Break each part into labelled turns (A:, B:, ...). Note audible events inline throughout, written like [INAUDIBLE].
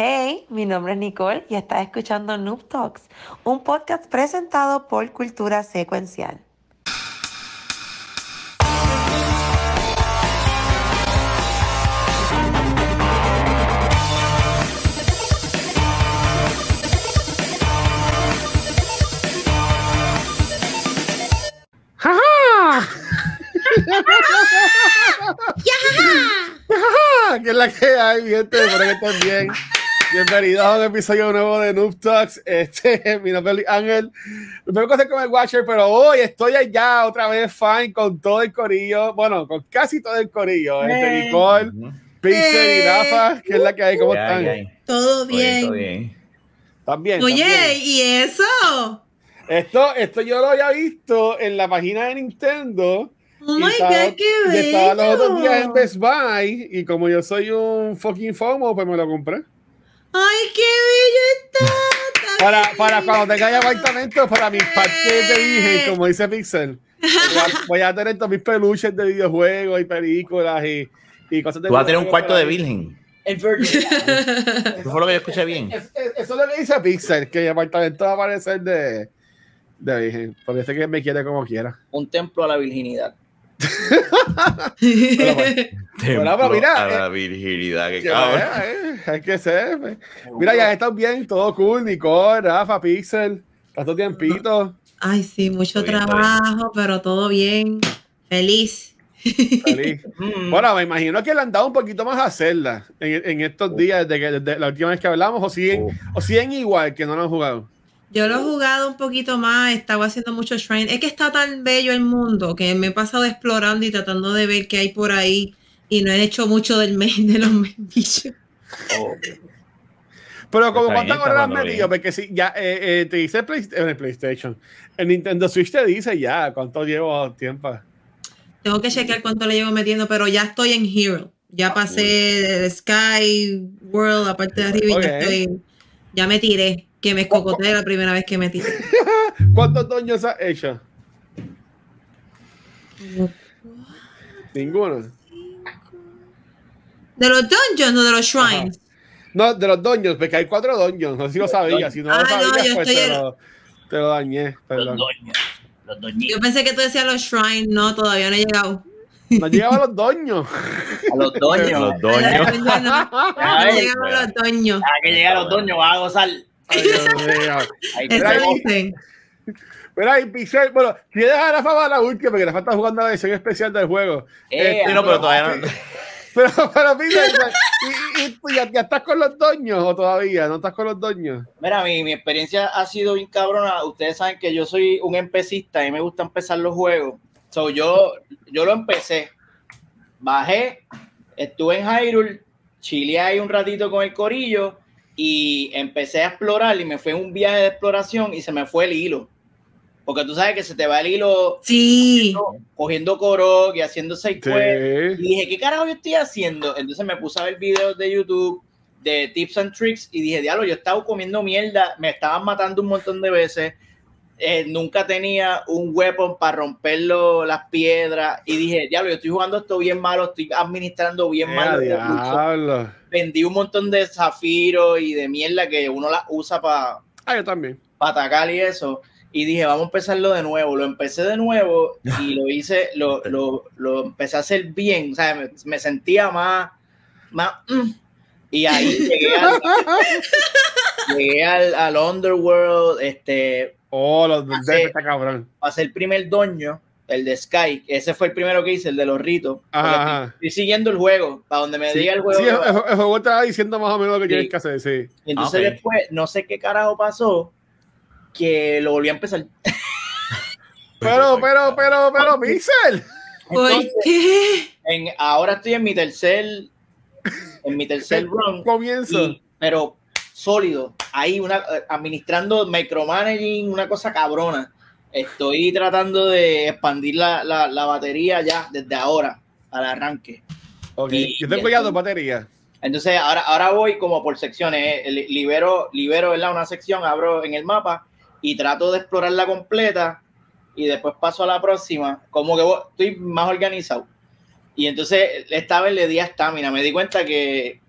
A: Hey, mi nombre es Nicole y estás escuchando Noob Talks, un podcast presentado por Cultura Secuencial. [LAUGHS]
B: ¿Qué es la que hay, gente? Espero que estén bien. Bienvenidos a un episodio nuevo de Noob Talks. Este, [LAUGHS] mi nombre es Ángel. Me voy a hacer con el Watcher, pero hoy estoy allá otra vez fine con todo el corillo. Bueno, con casi todo el corillo. Este, Nicole, Pixel y Rafa. ¿Qué es la que hay? ¿Cómo están?
C: Todo bien.
D: Oye, todo bien.
B: ¿También?
C: Oye, ¿y eso?
B: Esto, esto yo lo había visto en la página de Nintendo.
C: Oh
B: y
C: my
B: estaba,
C: God, qué
B: y estaba los otros días en
C: bello.
B: Best Buy y como yo soy un fucking FOMO, pues me lo compré.
C: Ay, qué bello está.
B: Para, para cuando tenga ya apartamento, para mis parques de virgen, como dice Pixel. Voy a, tener todos mis peluches de videojuegos y películas y, y cosas de
D: Tú vas a tener un cuarto de virgen.
E: El Virgin.
D: Eso fue lo que yo escuché bien.
B: Es- es- Eso es lo que dice Pixel, que mi apartamento va a parecer de, de virgen. Porque sé que me quiere como quiera.
E: un templo a la virginidad.
B: Bueno. [LAUGHS] Mira,
D: a
B: eh,
D: la virginidad, que
B: Ya,
D: cabrón.
B: eh, hay que ser. pues. Mira, ya están bien, todo cool. Nicole, Rafa, Pixel, tanto tiempito.
C: Ay, sí, mucho trabajo, pero todo bien. Feliz.
B: Feliz. [LAUGHS]
E: Mm.
B: Bueno, me imagino que le han dado un poquito más a hacerla en, en estos días desde, que, desde la última vez que hablamos, o siguen, o siguen igual que no lo han jugado.
C: Yo lo he jugado un poquito más, estaba haciendo mucho shrine. Es que está tan bello el mundo que me he pasado explorando y tratando de ver qué hay por ahí y no he hecho mucho del main de los main [LAUGHS] bichos.
E: Oh.
B: Pero como cuántas horas has metido, porque si ya eh, eh, te dice Play- en el PlayStation, el Nintendo Switch te dice ya cuánto llevo tiempo.
C: Tengo que chequear cuánto le llevo metiendo, pero ya estoy en Hero. Ya pasé de Sky World, aparte de arriba, y ya estoy. Ya me tiré, que me escocoté la primera vez que me tiré. [LAUGHS]
B: ¿Cuántos doños has hecho? Ninguno.
C: ¿De los dungeons o de los shrines?
B: No, de los doños, porque hay cuatro doños. No sé si lo sabías. Si no lo
C: Ah, no,
B: sabías,
C: yo
B: pues
C: estoy
B: te lo, te lo dañé.
E: Los
B: Perdón.
E: doños. Los doñitos.
C: Yo pensé que tú decías los shrines. No, todavía no he llegado.
B: No llegaba a los doños.
E: A los doños.
D: Los doños.
C: Los doños no. No a los doños. [LAUGHS]
E: A que llegar a los doños, vas a gozar.
B: Ay, Dios [LAUGHS] mío.
E: Ahí
C: Eso
B: Mira ahí.
C: dicen.
B: Mira, y Pixel, bueno, quiero dejar a para la última, porque Rafa está jugando la edición especial del juego.
E: Eh,
D: Sí, no, pero todavía no.
B: Pero, pero Pixel, ¿y, y, y tú ya, ya estás con los doños o todavía? ¿No estás con los doños?
E: Mira, mi, mi experiencia ha sido bien cabrona. Ustedes saben que yo soy un empecista y me gusta empezar los juegos. So, yo, yo lo empecé. Bajé, estuve en Hyrule, chile ahí un ratito con el corillo y empecé a explorar y me fue un viaje de exploración y se me fue el hilo. Porque tú sabes que se te va el hilo
C: Sí.
E: cogiendo Korok y haciendo seis.
B: Sí.
E: Y dije, ¿qué carajo yo estoy haciendo? Entonces me puse a ver videos de YouTube de tips and tricks y dije, diablo, yo estaba comiendo mierda, me estaban matando un montón de veces, eh, nunca tenía un weapon para romperlo, las piedras y dije, diablo, yo estoy jugando esto bien malo, estoy administrando bien mal
B: Eh,
E: recursos".
B: diablo.
E: Vendí un montón de zafiros y de mierda que uno las usa para
B: Ah, yo también.
E: atacar y eso. Y dije, vamos a empezarlo de nuevo. Lo empecé de nuevo y lo hice, lo, lo, lo empecé a hacer bien. O sea, me, me sentía más, más. mm. Y ahí llegué al, [LAUGHS] llegué al, al Underworld, este,
B: Oh, los
E: Ah,
B: de
E: sí.
B: está cabrón.
E: pasé el primer doño, el de Sky. Ese fue el primero que hice, el de los ritos.
B: Ajá.
E: Estoy, siguiendo el juego, para donde me
B: Sí,
E: diga el juego.
B: sí, el, el- el juego estaba diciendo más o menos lo que
E: Sí.
B: tienes que hacer, sí.
E: Y entonces
D: Ah, ok.
E: después, no sé qué carajo pasó, que lo volví a empezar. [LAUGHS]
B: Pero, pero, pero, pero, Pixel.
C: ¿Por
E: Entonces,
C: qué?
E: en, ahora estoy en mi tercer en mi tercer [LAUGHS] run
B: Comienzo.
E: y- pero sólido ahí una eh, administrando micromanaging una cosa cabrona estoy tratando de expandir la, la, la batería ya desde ahora al arranque
B: Ok,
E: y-
B: Yo tengo ya dos baterías.
E: entonces ahora, ahora voy como por secciones eh, li- libero libero ¿verdad? una sección abro en el mapa y trato de explorarla completa y después paso a la próxima como que voy- estoy más organizado Y entonces esta vez le di a estamina. Me di cuenta que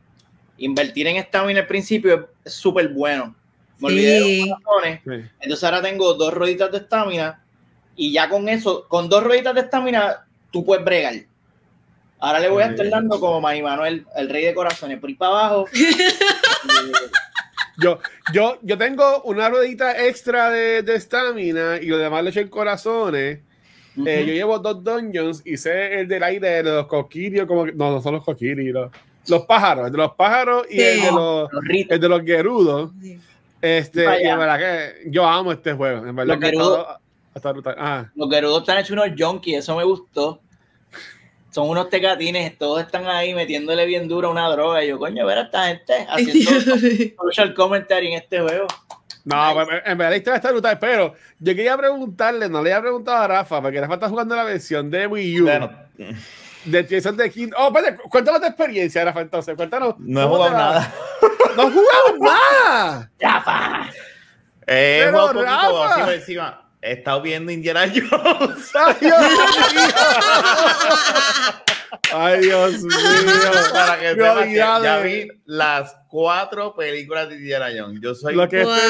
E: invertir en estamina al principio es súper bueno. Me olvidé de
C: Sí.
E: los corazones,
B: Sí.
E: entonces ahora tengo dos rueditas de estamina y ya con eso, con dos rueditas de estamina, tú puedes bregar. Ahora le voy a estar
B: Sí.
E: dando como Manny Manuel, el rey de corazones, por ir para abajo. [LAUGHS]
B: Yo, yo, yo tengo una ruedita extra de de estamina y lo demás le echo en corazones. Eh, yo llevo dos dungeons y sé el del aire de los coquirios, como que- no, no son los coquirios, los, pájaros, el de los pájaros y
C: Sí.
B: el de los, el de los gerudos. Este, y en verdad que yo amo este juego. En verdad
E: Los
B: que
E: gerudos-.
B: Ah,
E: Los Gerudos están hechos unos junkies, eso me gustó. Son unos tecatines, todos están ahí metiéndole bien duro a una droga. Y yo, coño, ver a esta gente haciendo [LAUGHS] social commentary en este juego.
B: No,
E: Nice.
B: pues, en verdad la historia está brutal, pero yo quería preguntarle, no le había preguntado a Rafa, porque Rafa está jugando la versión de Wii U
D: Bueno,
B: de of the Kingdom. Oh, espérate, cuéntanos tu experiencia, Rafa, entonces, cuéntanos.
D: no he
B: ¿cómo
D: jugado nada. [LAUGHS]
B: No has jugado nada.
E: ¡Rafa!
D: Eh, he
B: Pero,
D: jugado poquito
B: Rafa.
D: así por encima. He estado viendo Indiana Jones.
B: Ay, Dios [LAUGHS] mío. Ay, Dios [LAUGHS] mío.
D: Para que
B: Me
D: sepas que ya vi las cuatro películas de Indiana Jones. Yo soy
B: Lo que
C: Wow.
B: este-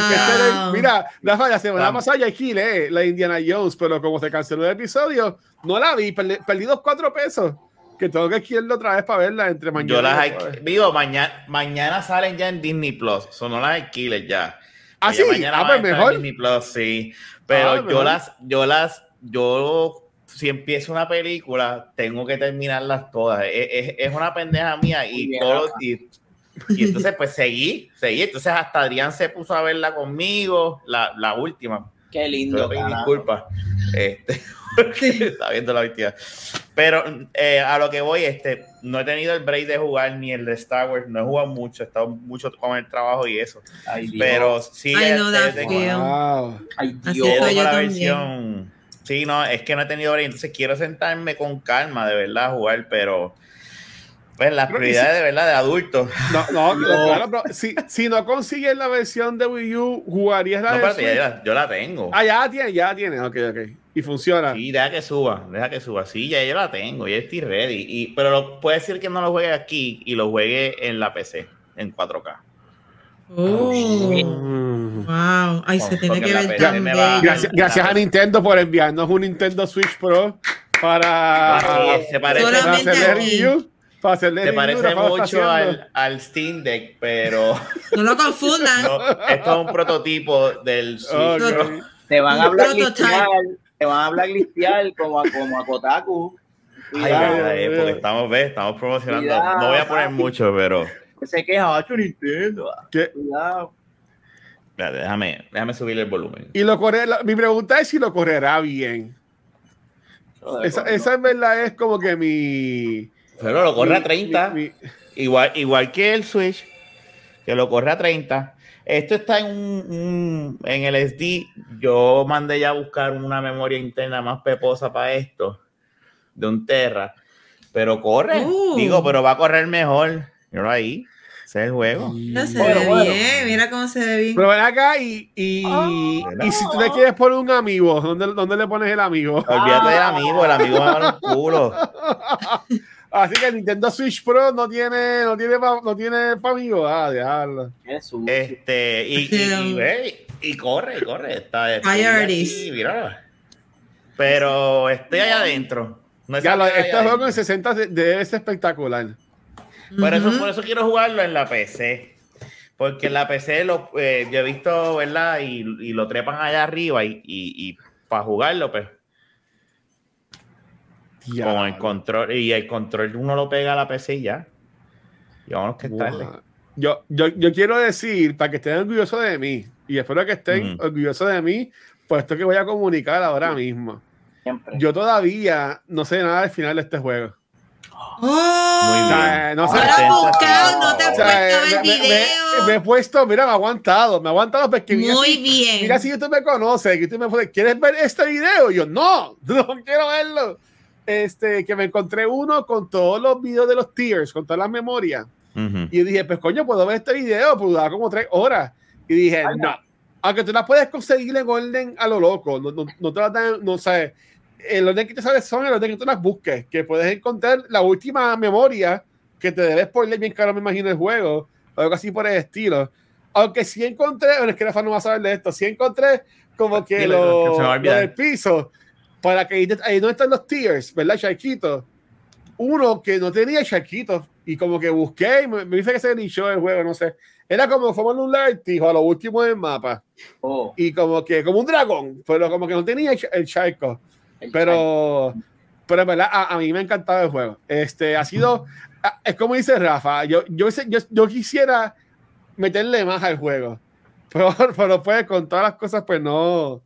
B: lo que este- mira, Rafa, la semana
D: Vamos.
B: pasada ya alquilé la Indiana Jones, pero como se canceló el episodio, no la vi, perdí, perdí los cuatro pesos. Que tengo que alquilarlo otra vez para verla entre mañana.
D: Yo las. Vivo, mañana, mañana salen ya en Disney Plus. Son no las alquiles ya.
B: Ah, sí,
D: mañana
B: ah, pues
D: en
B: mejor.
D: Disney Plus, sí. Pero
B: Ah,
D: yo
B: mejor.
D: las, yo las, yo si empiezo una película, tengo que terminarlas todas. Es, es- es una pendeja mía y todo, y, y entonces pues seguí, seguí. Entonces hasta Adrián se puso a verla conmigo, la, la última.
E: Qué lindo.
D: pedí
E: carajo.
D: disculpas. Este, [LAUGHS] porque está viendo la vestida. Pero eh, a lo que voy, este, no he tenido el break de jugar ni el de Star Wars, no he jugado mucho, he estado mucho con el trabajo y eso.
E: Ay, Dios.
D: Pero sí,
C: I know
D: este,
C: that
D: tengo-
C: feel.
B: Wow.
E: Ay,
C: Así
E: Dios.
D: tengo
C: yo
D: la
C: también.
D: versión. Sí, no, es que no he tenido break, entonces quiero sentarme con calma, de verdad, a jugar, pero pues las prioridades de verdad de adultos.
B: No, no, [LAUGHS]
E: No.
B: claro, pero si, si no consigues la versión de Wii U, jugarías la
D: No,
B: de
D: ya, la- yo la tengo.
B: Ah, ya tiene, ya tiene, ok, ok. Y funciona.
D: Sí, deja que suba, deja que suba. Sí, ya yo la tengo, ya estoy ready. Y, pero lo, puede decir que no lo juegue aquí y lo juegue en la PC, en 4K.
C: Oh, wow. Ay, se tiene que ver tan.
B: Gracias, gracias a Nintendo por enviarnos un Nintendo Switch Pro para,
D: sí, se parece,
B: para
C: aquí.
B: review. Para hacerle
D: se
B: review,
D: parece mucho al, al Steam Deck, pero [LAUGHS]
C: No lo confundan.
D: no, esto es un prototipo del Switch. Pro.
E: Te van a blacklistear,
C: prototype.
E: te van a blacklistear como a, como a Kotaku.
D: Ay, verdad, eh, porque estamos, ¿ves? estamos promocionando.
E: Cuidado,
D: no voy a poner mucho, pero
E: que se queja, macho Nintendo.
B: ¿Qué?
E: Cuidado.
D: espérate, déjame, déjame subir el volumen.
B: Y lo corre, la- mi pregunta es si lo correrá bien. Esa, esa en verdad es como que mi.
D: Pero lo corre a
B: mi-
D: 30.
B: mi- mi-
D: Igual, igual que el Switch, que lo corre a 30. Esto está en un, un- en el SD. Yo mandé ya a buscar una memoria interna más peposa para esto, de un Terra. Pero corre,
C: Uh.
D: digo, pero va a correr mejor. Mira ahí, ese es el juego.
C: Mira, se
E: Bueno,
C: ve
E: bueno.
C: bien. Mira cómo se ve bien.
B: Pero ven acá y, y,
D: Ah,
B: y si tú le quieres poner un amigo, ¿dónde, dónde le pones el amigo?
D: Olvídate del amigo, el amigo va a dar un culo.
B: Así que el Nintendo Switch Pro no tiene, no tiene, pa- no tiene pa' amigo. Ah, diablo.
D: Este, y, y, y, ve, y corre, y corre. Está, estoy
C: Priorities.
D: aquí, mira. Pero estoy allá adentro. No
B: Ya, este juego en
D: adentro.
B: 60 de- debe ser espectacular.
D: Por eso, por eso quiero jugarlo en la PC. Porque en la PC lo, eh, yo he visto, ¿verdad? Y, y lo trepan allá arriba y, y, para jugarlo, pues, con el control. Y el control uno lo pega a la PC y ya. Y vámonos que tarde.
B: Yo, yo, yo quiero decir, para que estén orgullosos de mí, y espero que estén
D: Ujú.
B: orgullosos de mí, por esto que voy a comunicar ahora mismo.
E: Siempre.
B: Yo todavía no sé nada del final de este juego.
C: Oh,
D: Muy bien.
B: sea, no
C: No has buscado, no te
B: O
C: has
B: sea,
C: puesto a ver
B: me, me- me-
C: video.
B: me he puesto, mira, me he aguantado, me he aguantado porque mira
C: Muy
B: si-
C: bien.
B: Mira si YouTube me conoce, que YouTube me pone, ¿quieres ver este video? Y yo, no, [LAUGHS] no quiero verlo. Este, que me encontré uno con todos los videos de los tiers, con todas las memorias.
D: Ujú.
B: Y dije, pues coño, puedo ver este video, pues daba como tres horas. Y dije,
E: Ay,
B: no. Aunque tú las puedes conseguir en orden a lo loco, no, no, no te las dan, no sé. El orden que te sabes son el orden que tú las busques, que puedes encontrar la última memoria que te debes spoiler bien caro, me imagino, el juego, o algo así por el estilo. Aunque sí encontré, bueno, es que Rafa no va a saber de esto, sí encontré como que
D: Dile,
B: lo,
D: que
B: lo del piso, para que ahí, ahí no están los tiers, ¿verdad, Charquito? Uno que no tenía Charquito, y como que busqué, y me, me dice que se inició el juego, no sé. Era como Formula un Lartijo a lo último del mapa,
E: Oh,
B: y como que, como un dragón, pero como que no tenía el, el charco. Pero, pero en verdad, a, a mí me ha encantado el juego. Este, ha sido, es como dice Rafa, yo, yo, yo, yo quisiera meterle más al juego, [LAUGHS] pero, pero pues con todas las cosas, pues no,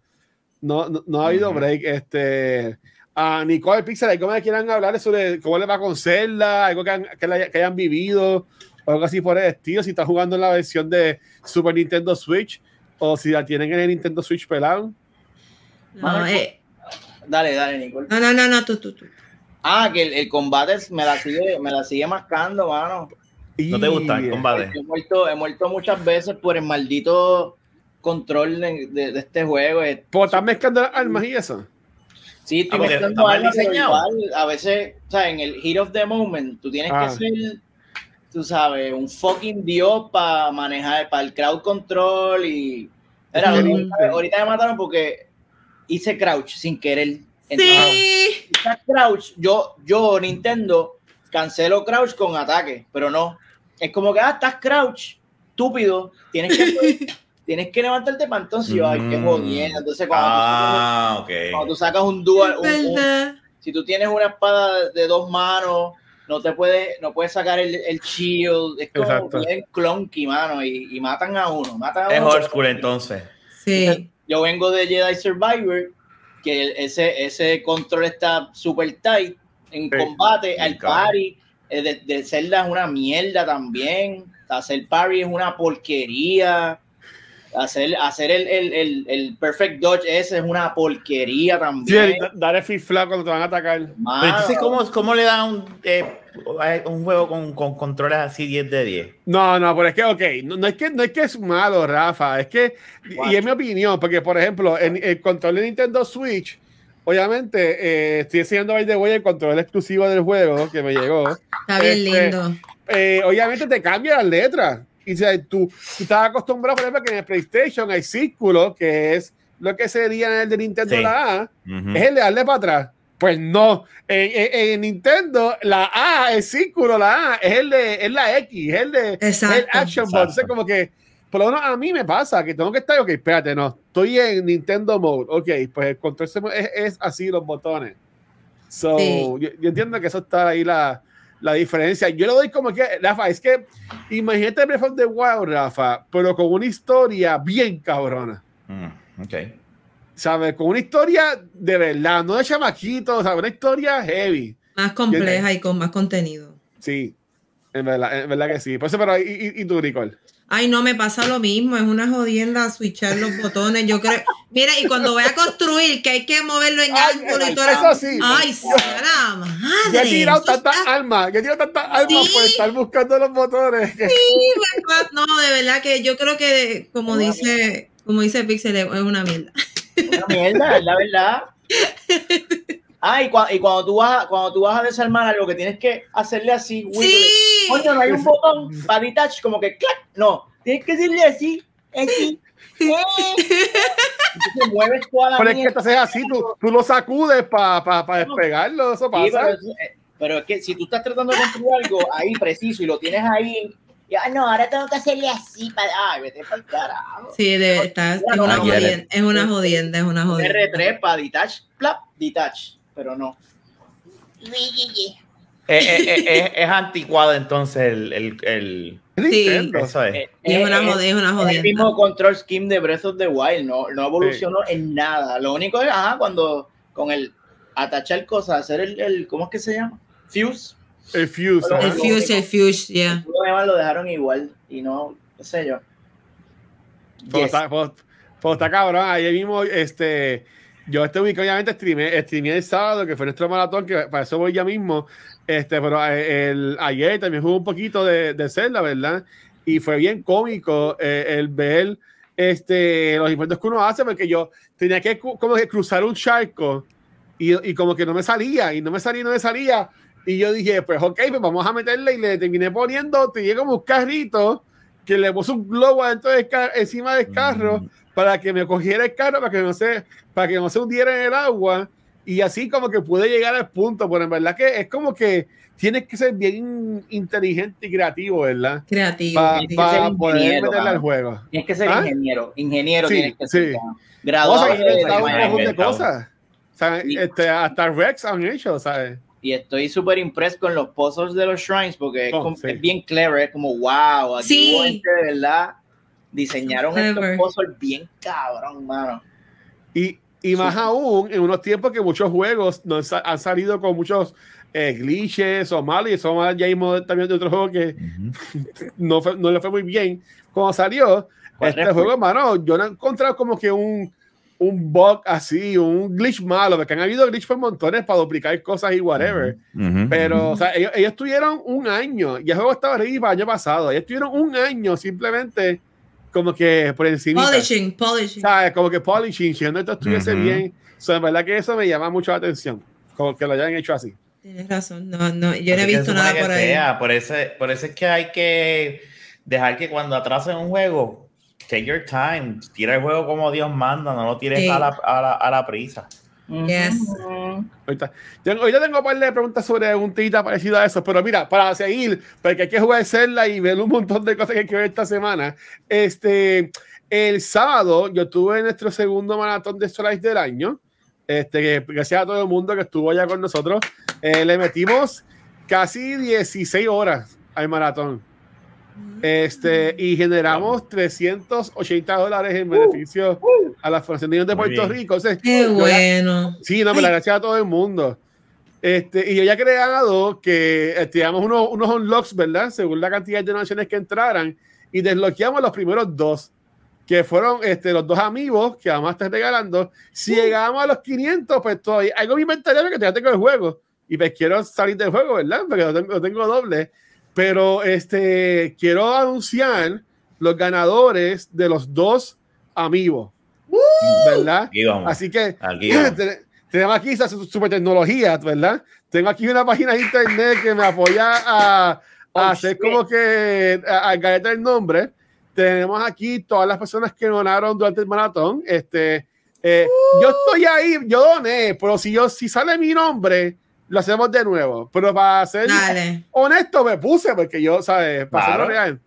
B: no, no, no ha habido break. Este, a Nicole Pixel, ¿algo me quieran hablar sobre cómo le va con Zelda, algo que, han- que, la- que hayan vivido, o algo así por el estilo, si están jugando en la versión de Super Nintendo Switch, o si la tienen en el Nintendo Switch pelado.
C: No, eh,
E: Dale, dale, Nicole.
C: no, no, no, no, tú, tú, tú.
E: Ah, que el, el combate me la sigue, me la sigue mascando, mano.
D: ¿No te gusta el combate?
E: He muerto, he muerto muchas veces por el maldito control de, de- de este juego. Eh,
B: Pues están mezclando las armas y eso.
E: Sí, estoy
D: Ah,
E: mezclando igual, a veces, o sea, en el heat of the moment, tú tienes
B: Ah.
E: que ser, tú sabes, un fucking dios para manejar, para el crowd control y... Era, ahorita, ahorita me mataron porque hice crouch sin querer. Entonces,
C: Sí.
E: quizás crouch, yo, yo, Nintendo, cancelo crouch con ataque, pero no. Es como que, ah, estás crouch, estúpido, tienes que, [LAUGHS] tienes que levantarte para entonces yo, ay, qué
D: Mm.
E: jodiendo. Entonces, cuando,
D: Ah,
E: tú, cuando tú sacas un dual, un- un-
C: ¿Verdad?
E: si tú tienes una espada de dos manos, no te puedes, no puedes sacar el, el shield, es como
B: Exacto.
E: bien clunky, mano, y, y matan a uno, matan a
D: Es
E: uno.
D: old school entonces.
C: Sí.
E: Yo vengo de Jedi Survivor, que ese, ese control está super tight en
B: Sí.
E: combate, al parry, eh, de, de Zelda es una mierda también, hacer parry es una porquería, hacer, hacer el, el, el, el perfect dodge ese es una porquería
B: Sí,
E: también.
B: da- dar el flip flop cuando te van a atacar.
D: Pero entonces, ¿cómo, cómo le dan un, eh, un juego con, con controles así 10 de 10?
B: No, no, pero es que, ok, no, no es que no es que es malo, Rafa, es que, y es mi opinión, porque por ejemplo, en el control de Nintendo Switch, obviamente, eh, estoy enseñando ahí de voy el control exclusivo del juego que me llegó.
C: Está bien
B: Este,
C: lindo.
B: eh, obviamente te cambia las letras. Y o sea, tú, tú estás acostumbrado, por ejemplo, que en el PlayStation hay círculo, que es lo que sería en el de Nintendo
D: Sí.
B: la A,
D: Ujú.
B: es el de darle para atrás. Pues no, en, en- en Nintendo la A, el círculo, la A, es el de es la X, es el de es el
C: Exacto.
B: action button. Entonces,
D: Exacto.
B: como que, por lo menos a mí me pasa que tengo que estar, ok, espérate, no, estoy en Nintendo mode, ok, pues el control es, es así los botones. So,
C: Sí.
B: yo, yo entiendo que eso está ahí la, la diferencia. Yo le doy como que, Rafa, es que imagínate Breath of the Wild, Rafa, pero con una historia bien cabrona.
D: Mm, ok.
B: ¿Sabes? Con una historia de verdad, no de chamaquito, ¿sabes? Una historia heavy.
C: Más compleja y con más contenido.
B: Sí, en verdad, en verdad que sí. Por eso, pero, ¿y, y, y tú, Nicole?
C: Ay, no, me pasa lo mismo, es una jodienda switchar los botones. Yo creo, mira, y cuando voy a construir, que hay que moverlo en
B: Ay,
C: ángulo y todo
B: eso sí.
C: Ay, sea la
B: Yo
C: madre.
B: he tirado tantas
C: está-
B: almas, yo he tirado tantas almas
C: Sí.
B: por estar buscando los botones. que-
C: No, de verdad que yo creo que, como dice, como dice Pixel, es una mierda.
E: Una mierda, es la verdad. [LAUGHS] Ah, y, cua- y cuando, tú vas, cuando tú vas a desarmar algo que tienes que hacerle así.
C: Sí.
E: Coño, no hay un botón para detach, como que clac. No, tienes que decirle así, así. eh. Entonces mueves toda la
B: Pero es que entonces así, tú, tú lo sacudes para pa, pa despegarlo, eso
E: Sí, pero,
B: pasa.
E: es- eh, pero es que si tú estás tratando de construir algo ahí preciso y lo tienes ahí, ya no, ahora tengo que hacerle así para. Ay, vete para el carajo.
C: Sí, de, está, es una jodienda, es una jodienda, es una
E: Un
C: jodienda.
E: R3 para detach, plap, detach. Pero no.
D: Eh, eh, eh, eh, es anticuado entonces el, el, el-
B: Nintendo.
D: eso es.
C: Es una es una
E: Es el mismo control scheme de Breath of the Wild, no, no evolucionó en nada. Lo único es, ajá, cuando con el atachar cosas, hacer el, el ¿cómo es que se llama? Fuse.
B: El Fuse.
E: El
C: fuse, el fuse, yeah.
E: Lo dejaron igual y no, qué sé yo.
B: Pues
E: Yes.
B: está, pues- pues está cabrón. Ayer mismo, este, yo este week obviamente streamé, streamé el sábado, que fue nuestro maratón, que para eso voy ya mismo. Este, pero eh, el, ayer también jugué un poquito de, de Zelda, ¿verdad? Y fue bien cómico eh, el ver este, los inventos que uno hace, porque yo tenía que como que cruzar un charco y, y como que no me salía, y no me salía, y no me salía. Y yo dije, pues ok, pues vamos a meterle y le terminé poniendo, te llega como un carrito que le puso un globo adentro del encima del carro
D: Mm.
B: Para que me cogiera el carro, para que no se, para que no se hundiera en el agua. Y así como que pude llegar al punto, pero en verdad que es como que tienes que ser bien inteligente y creativo, ¿verdad?
C: Creativo.
B: Para
E: Tienes que ser
B: poder
E: ingeniero,
B: meterle al juego.
E: Tienes que ser
B: ¿Ah?
E: ingeniero, ingeniero
B: Sí,
E: tienes que ser.
B: sí.
E: cabrón.
B: O
E: Graduado
B: sea,
E: de-
B: un cojón de cosas. O sea,
E: Sí.
B: este, hasta Rex han hecho, ¿sabes?
E: y estoy súper impreso con los puzzles de los shrines porque es,
B: Oh,
E: como-
B: sí.
E: es bien clever, es como wow, aquí
C: Sí.
E: de verdad diseñaron estos puzzles bien cabrón, mano.
B: Y, y más
E: Sí.
B: aún en unos tiempos que muchos juegos han salido con muchos eh, glitches o mal, y eso más ya vimos también de otro juego que
D: Ujú. [LAUGHS]
B: no, fue- no le fue muy bien cuando salió.
E: ¿Cuál
B: Este
E: fue?
B: juego, hermano, yo no he encontrado como que un, un bug así, un glitch malo, porque han habido glitch por montones para duplicar cosas y whatever.
D: Ujú.
B: Pero, o sea, ellos, ellos tuvieron un año, y el juego estaba ready para el año pasado, ellos tuvieron un año simplemente como que por encima.
C: Polishing, polishing.
B: ¿sabes? Como que polishing, si no esto estuviese bien. O sea, en verdad que eso me llama mucho la atención, como que lo hayan hecho así.
C: Tienes razón. No, no, yo no he visto nada por ahí.
D: sea, Por, ese, por eso es que hay que dejar que cuando atrasen un juego, take your time, tira el juego como Dios manda, no lo tires
C: Sí.
D: a, la, a, la, a la prisa.
C: Yes.
B: Ahorita tengo, ahorita tengo un par de preguntas sobre un tita parecido a eso, pero mira, para seguir, porque hay que jugar Zelda y ver un montón de cosas que hay que ver esta semana. Este, el sábado yo tuve nuestro segundo maratón de Slice del año. Este, que gracias a todo el mundo que estuvo allá con nosotros. Eh, le metimos casi 16 horas al maratón. Este, y generamos 380 dólares en beneficio a la Fundación de Niños de
D: Muy
B: Puerto
D: bien.
B: Rico. O sea,
C: Qué bueno.
B: Sí, no, me la gracias a todo el mundo. Este, y yo ya he creado que eh, tiramos unos, unos unlocks, ¿verdad? Según la cantidad de donaciones que entraran, y desbloqueamos los primeros dos, que fueron este, los dos amigos que vamos a estar regalando. Si llegamos a los 500, pues todavía algo en mi inventario porque todavía tengo el juego, y pues quiero salir del juego, ¿verdad? Porque lo tengo, lo tengo doble. Pero este, quiero anunciar los ganadores de los dos amigos, ¿verdad?
D: Aquí vamos.
B: Así que
D: Aquí [LAUGHS]
B: tenemos aquí esa su- super tecnología, ¿verdad? Tengo aquí una página de internet que me apoya a, a
E: Oh,
B: hacer
E: shit.
B: como que a, a galletar el nombre. Tenemos aquí todas las personas que donaron durante el maratón. Este, eh, Yo estoy ahí, yo doné, pero si yo si sale mi nombre, lo hacemos de nuevo. Pero para ser
C: Dale.
B: honesto, me puse porque yo, ¿sabes? Para
D: Claro.
B: real.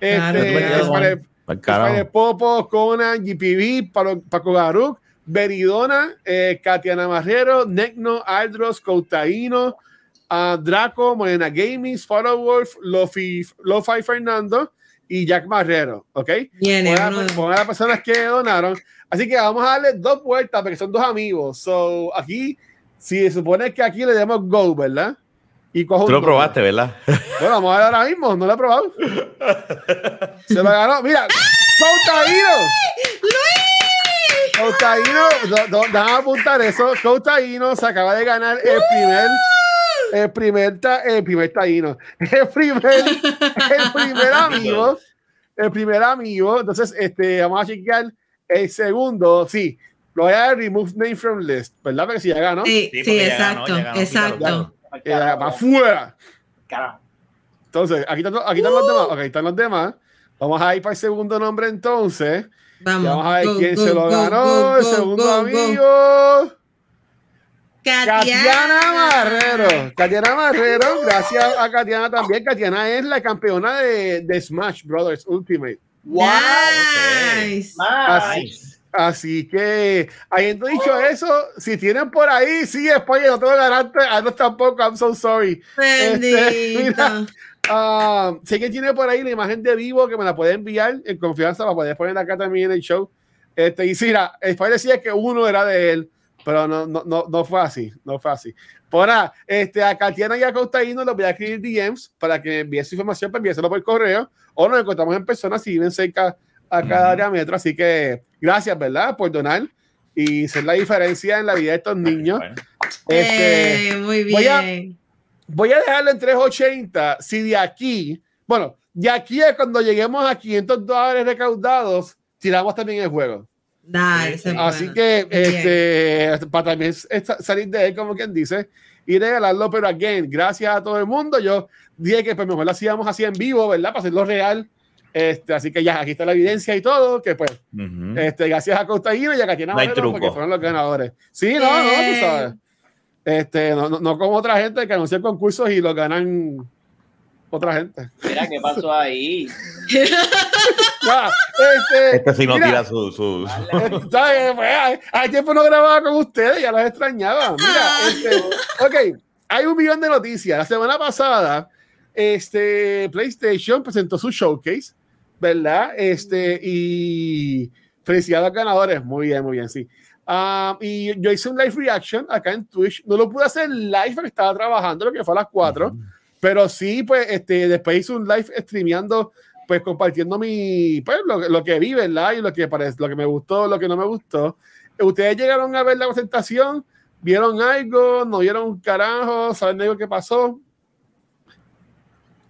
B: Este, para- Popo, Conan, GPV, Palo- Paco Garuk, Veridona, eh, Katiana Marrero, Necno, Aldros, Coutaino, ah, Draco, Morena Gaming, Wolf, Lofi, Lofi Fernando y Jack Marrero, ¿ok? Pongan a las personas que donaron. Así que vamos a darle dos vueltas porque son dos amigos. So, aquí, si supone que aquí le damos go, ¿verdad? Y cojo
D: Tú lo probaste, ¿verdad? [LAUGHS]
B: Bueno, vamos a ver ahora mismo, no lo he probado. [LAUGHS] Se lo ganó. Mira, Coutaino. Coutaino, do- do- déjame apuntar eso. Coutaino se acaba de ganar el primer, el primer, ta- el primer taíno. [LAUGHS] El primer, el primer amigo. El primer amigo. Entonces, este, vamos a chequear el segundo. Sí, lo voy a dar remove name from list, ¿verdad? Porque si ya ganó,
C: Sí,
D: Sí,
C: sí,
D: ya
C: exacto,
D: ganó,
C: exacto.
B: para afuera.
E: Carajo.
B: Entonces, aquí están, aquí están los demás. Ok, están los demás. Vamos a ir para el segundo nombre entonces.
C: Vamos.
B: vamos a ver
C: Go,
B: quién
C: go,
B: se lo
C: go,
B: ganó.
C: go,
B: el segundo
C: go, go.
B: amigo.
C: Katiana.
B: Marrero. Katiana Marrero. Gracias a Katiana también. Katiana es la campeona de, de Smash Brothers Ultimate.
E: Wow.
C: Nice.
E: Nice.
B: Así que, habiendo dicho eso, si tienen por ahí, sí, España, no tengo garante, a no tampoco, I'm so sorry.
C: Bendito.
B: Este, [LAUGHS] mira. Ah, sé que tiene por ahí la imagen de vivo que me la puede enviar en confianza para poder poner acá también en el show. Este, y sí, mira, Spider decía que uno era de él, pero no, no, no, no fue así, no fue así. Por nada, este, a Katiana y a Costaíno los voy a escribir DMs para que me envíen su información, para enviárselo por correo, o nos encontramos en persona si viven cerca a cada área metro. Así que gracias, ¿verdad? Por donar y ser la diferencia en la vida de estos niños.
D: Bueno,
B: Este,
C: Eh, muy
B: voy a-
C: bien.
B: voy a dejarlo en 380. Si de aquí, bueno, de aquí a cuando lleguemos a 500 dólares recaudados, tiramos también el juego.
C: Dale,
D: Sí,
C: ese es
B: Así
C: bueno.
B: que,
C: Bien.
B: este, para también salir de él, como quien dice. y regalarlo, pero again, gracias a todo el mundo, yo dije que pues mejor lo hacíamos así en vivo, ¿verdad? Para hacerlo real. Este, así que ya, aquí está la evidencia y todo, que pues,
D: Ujú.
B: este, gracias a Costaíno y a Katina
D: No
B: porque fueron los ganadores. Sí, no, no, tú sabes. Este, no, no, no como otra gente que anuncia concursos y los ganan otra gente.
E: Mira qué pasó ahí. [LAUGHS]
B: Ah, este,
D: Este sí no
B: mira,
D: tira su. su- [LAUGHS] su-
B: ¿sabes? Pues, hay, hay tiempo no grababa con ustedes, ya los extrañaba. Mira, este, ok, hay un millón de noticias. La semana pasada, este, PlayStation presentó su showcase, ¿verdad? Este, y felicidades a los ganadores. Muy bien, muy bien, sí. Ah, y yo hice un live reaction acá en Twitch. No lo pude hacer live porque estaba trabajando, lo que fue a las 4. Pero sí, pues, este, después hice un live streameando, pues, compartiendo mi, pues, lo, lo que vi, ¿verdad? Y lo que, parece, lo que me gustó, lo que no me gustó. ¿Ustedes llegaron a ver la presentación? ¿Vieron algo? ¿No vieron un carajo? ¿Saben algo que pasó?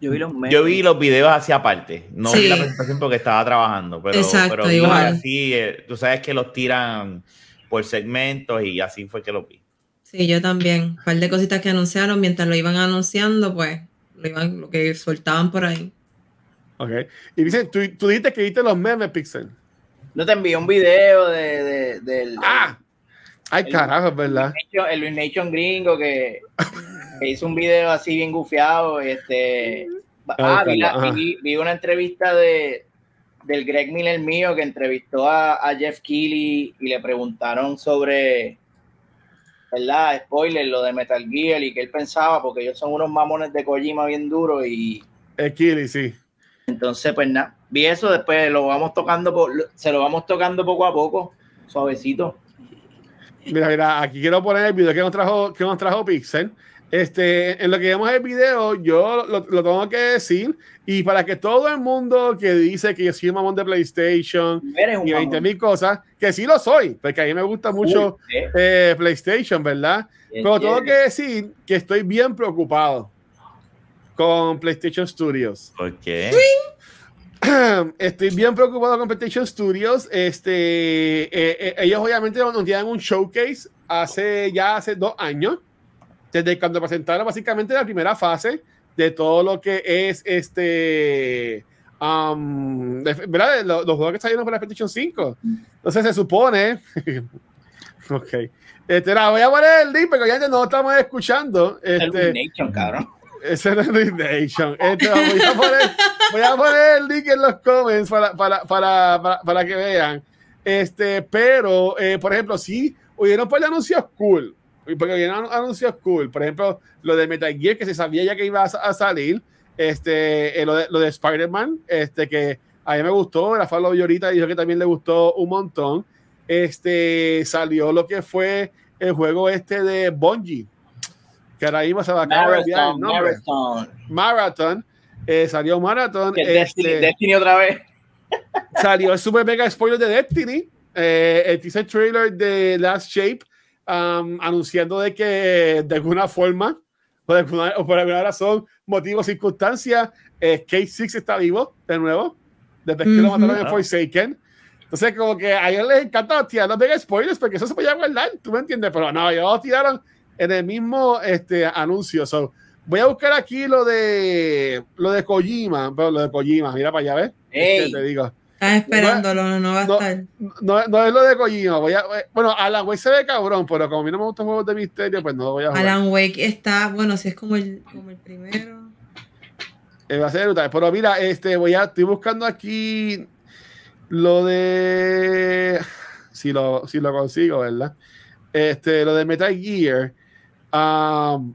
E: Yo vi los memes.
D: Yo vi los videos hacia aparte. No vi la presentación porque estaba trabajando. Pero,
C: Exacto,
D: pero
C: igual.
D: así, eh, tú sabes que los tiran por segmentos y así fue que los vi.
C: Sí, yo también. Un par de cositas que anunciaron mientras lo iban anunciando, pues, lo, iban, lo que soltaban por ahí.
B: Ok. Y dicen, tú, tú dijiste que viste los memes, Pixel.
E: No te envié un video de, de- del
B: ¡Ah! Ay,
E: El-
B: carajo, es verdad.
E: Nation- el Luis Nation gringo que, [LAUGHS] que hizo un video así bien gufiado. Este, ah, vi, la-
B: Ajá.
E: vi- vi una entrevista de del Greg Miller mío que entrevistó a, a Jeff Keighley y le preguntaron sobre, ¿verdad? Spoiler, lo de Metal Gear y que él pensaba, porque ellos son unos mamones de Kojima bien duros y
B: Es Kili, sí.
E: entonces pues nada, vi eso, después lo vamos tocando, se lo vamos tocando poco a poco, suavecito.
B: Mira, mira, aquí quiero poner el video que nos trajo, que nos trajo Pixel. Este, en lo que vemos el video, yo lo, lo tengo que decir. Y para que todo el mundo que dice que yo soy un mamón de PlayStation
E: Eres un
B: y 20
E: mamón.
B: mil cosas, que sí lo soy, porque a mí me gusta mucho
E: Uy, eh,
B: eh, PlayStation, ¿verdad? Pero tengo
E: eh,
B: que decir que estoy bien preocupado con PlayStation Studios.
D: ¿Por [CLEARS THROAT] qué?
B: Estoy bien preocupado con PlayStation Studios. Este, eh, eh, ellos obviamente nos dieron un showcase hace ya hace dos años, desde cuando presentaron básicamente la primera fase de todo lo que es este, um, ¿verdad? Los, los juegos que salieron para la PlayStation 5. Entonces se supone, [LAUGHS] ok, este, nada, voy a poner el link porque ya no estamos escuchando.
E: el
B: Este,
E: Luis Nation, cabrón.
B: ese es Luis Nation. Este, voy, a poner, voy a poner el link en los comments para, para, para, para, para que vean. Este, pero, eh, por ejemplo, sí, hubieron de anuncios cool. Porque hubieron anuncios cool. Por ejemplo, lo de Metal Gear, que se sabía ya que iba a, a salir. Este, eh, lo de, lo de Spider-Man, este, que a mí me gustó. Rafael lo vio ahorita y dijo que también le gustó un montón. Este, salió lo que fue el juego este de Bungie. Que ahora mismo se va a acabar
E: Marathon. Marathon.
B: Marathon. eh, salió Marathon. Este,
E: Destiny, Destiny otra vez.
B: salió el super mega spoiler de Destiny. eh, el teaser trailer de Last Shape. Um, anunciando de que de alguna forma o, de alguna, o por alguna razón, motivo, circunstancia, eh, K6 está vivo de nuevo. Desde que lo
C: Ujú.
B: mataron en Forsaken. Entonces, como que a ellos les encanta tirar los mega spoilers porque eso se podía guardar, ¿tú me entiendes? Pero no, ellos lo tiraron en el mismo este, anuncio. So, voy a buscar aquí lo de lo de Kojima, pero lo de Kojima, mira para allá, ¿ves?
E: Ey.
B: te digo.
C: Estás esperándolo, no, no va a
B: No,
C: estar.
B: No, no es lo de Kojima. Voy a, bueno, Alan Wake se ve cabrón, pero como a mí no me gustan juegos de misterio, pues no lo voy a jugar.
C: Alan Wake está, bueno, si es como el, como el primero.
B: Eh, va a ser brutal. Pero mira, este, voy a, estoy buscando aquí lo de. Si lo, si lo consigo, ¿verdad? Este, lo de Metal Gear. Um,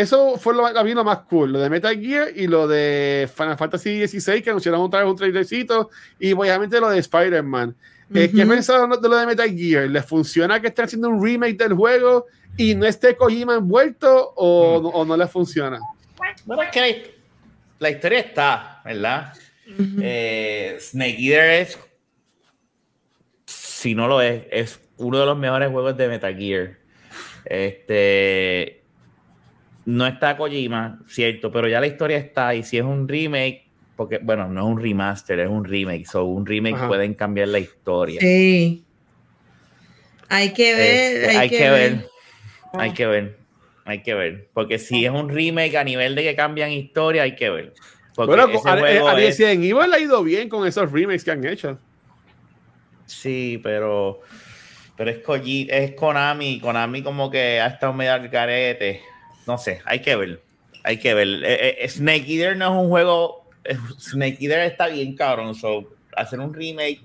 B: eso fue lo, a mí lo más cool, lo de Metal Gear y lo de Final Fantasy XVI, que anunciaron otra vez un trailercito, y obviamente lo de Spider-Man. Eh, ¿Qué pensaron de lo de Metal Gear? ¿Les funciona que estén haciendo un remake del juego y no esté Kojima envuelto o, no, o no les funciona?
D: Bueno, es que la, la historia está, ¿verdad? Eh, Snake Eater es, si no lo es, es uno de los mejores juegos de Metal Gear. Este no está Kojima, cierto, pero ya la historia está. Y si es un remake, porque bueno, no es un remaster, es un remake. So, un remake
B: Ajá.
D: pueden cambiar la historia.
C: Sí. Hay que ver,
D: Este,
C: hay, que, ver.
D: Hay que ver. hay que ver. Porque si es un remake a nivel de que cambian historia, hay que ver. Porque
B: Bueno,
D: ese
B: a, a,
D: juego
B: a
D: es-
B: Evil ha ido bien con esos remakes que han hecho.
D: Sí, pero, pero es, Koji- es Konami. Konami como que ha estado medio al garete. No sé, hay que ver. Hay que ver. Eh, eh, Snake Eater no es un juego. eh, Snake Eater está bien cabrón. So, hacer un remake.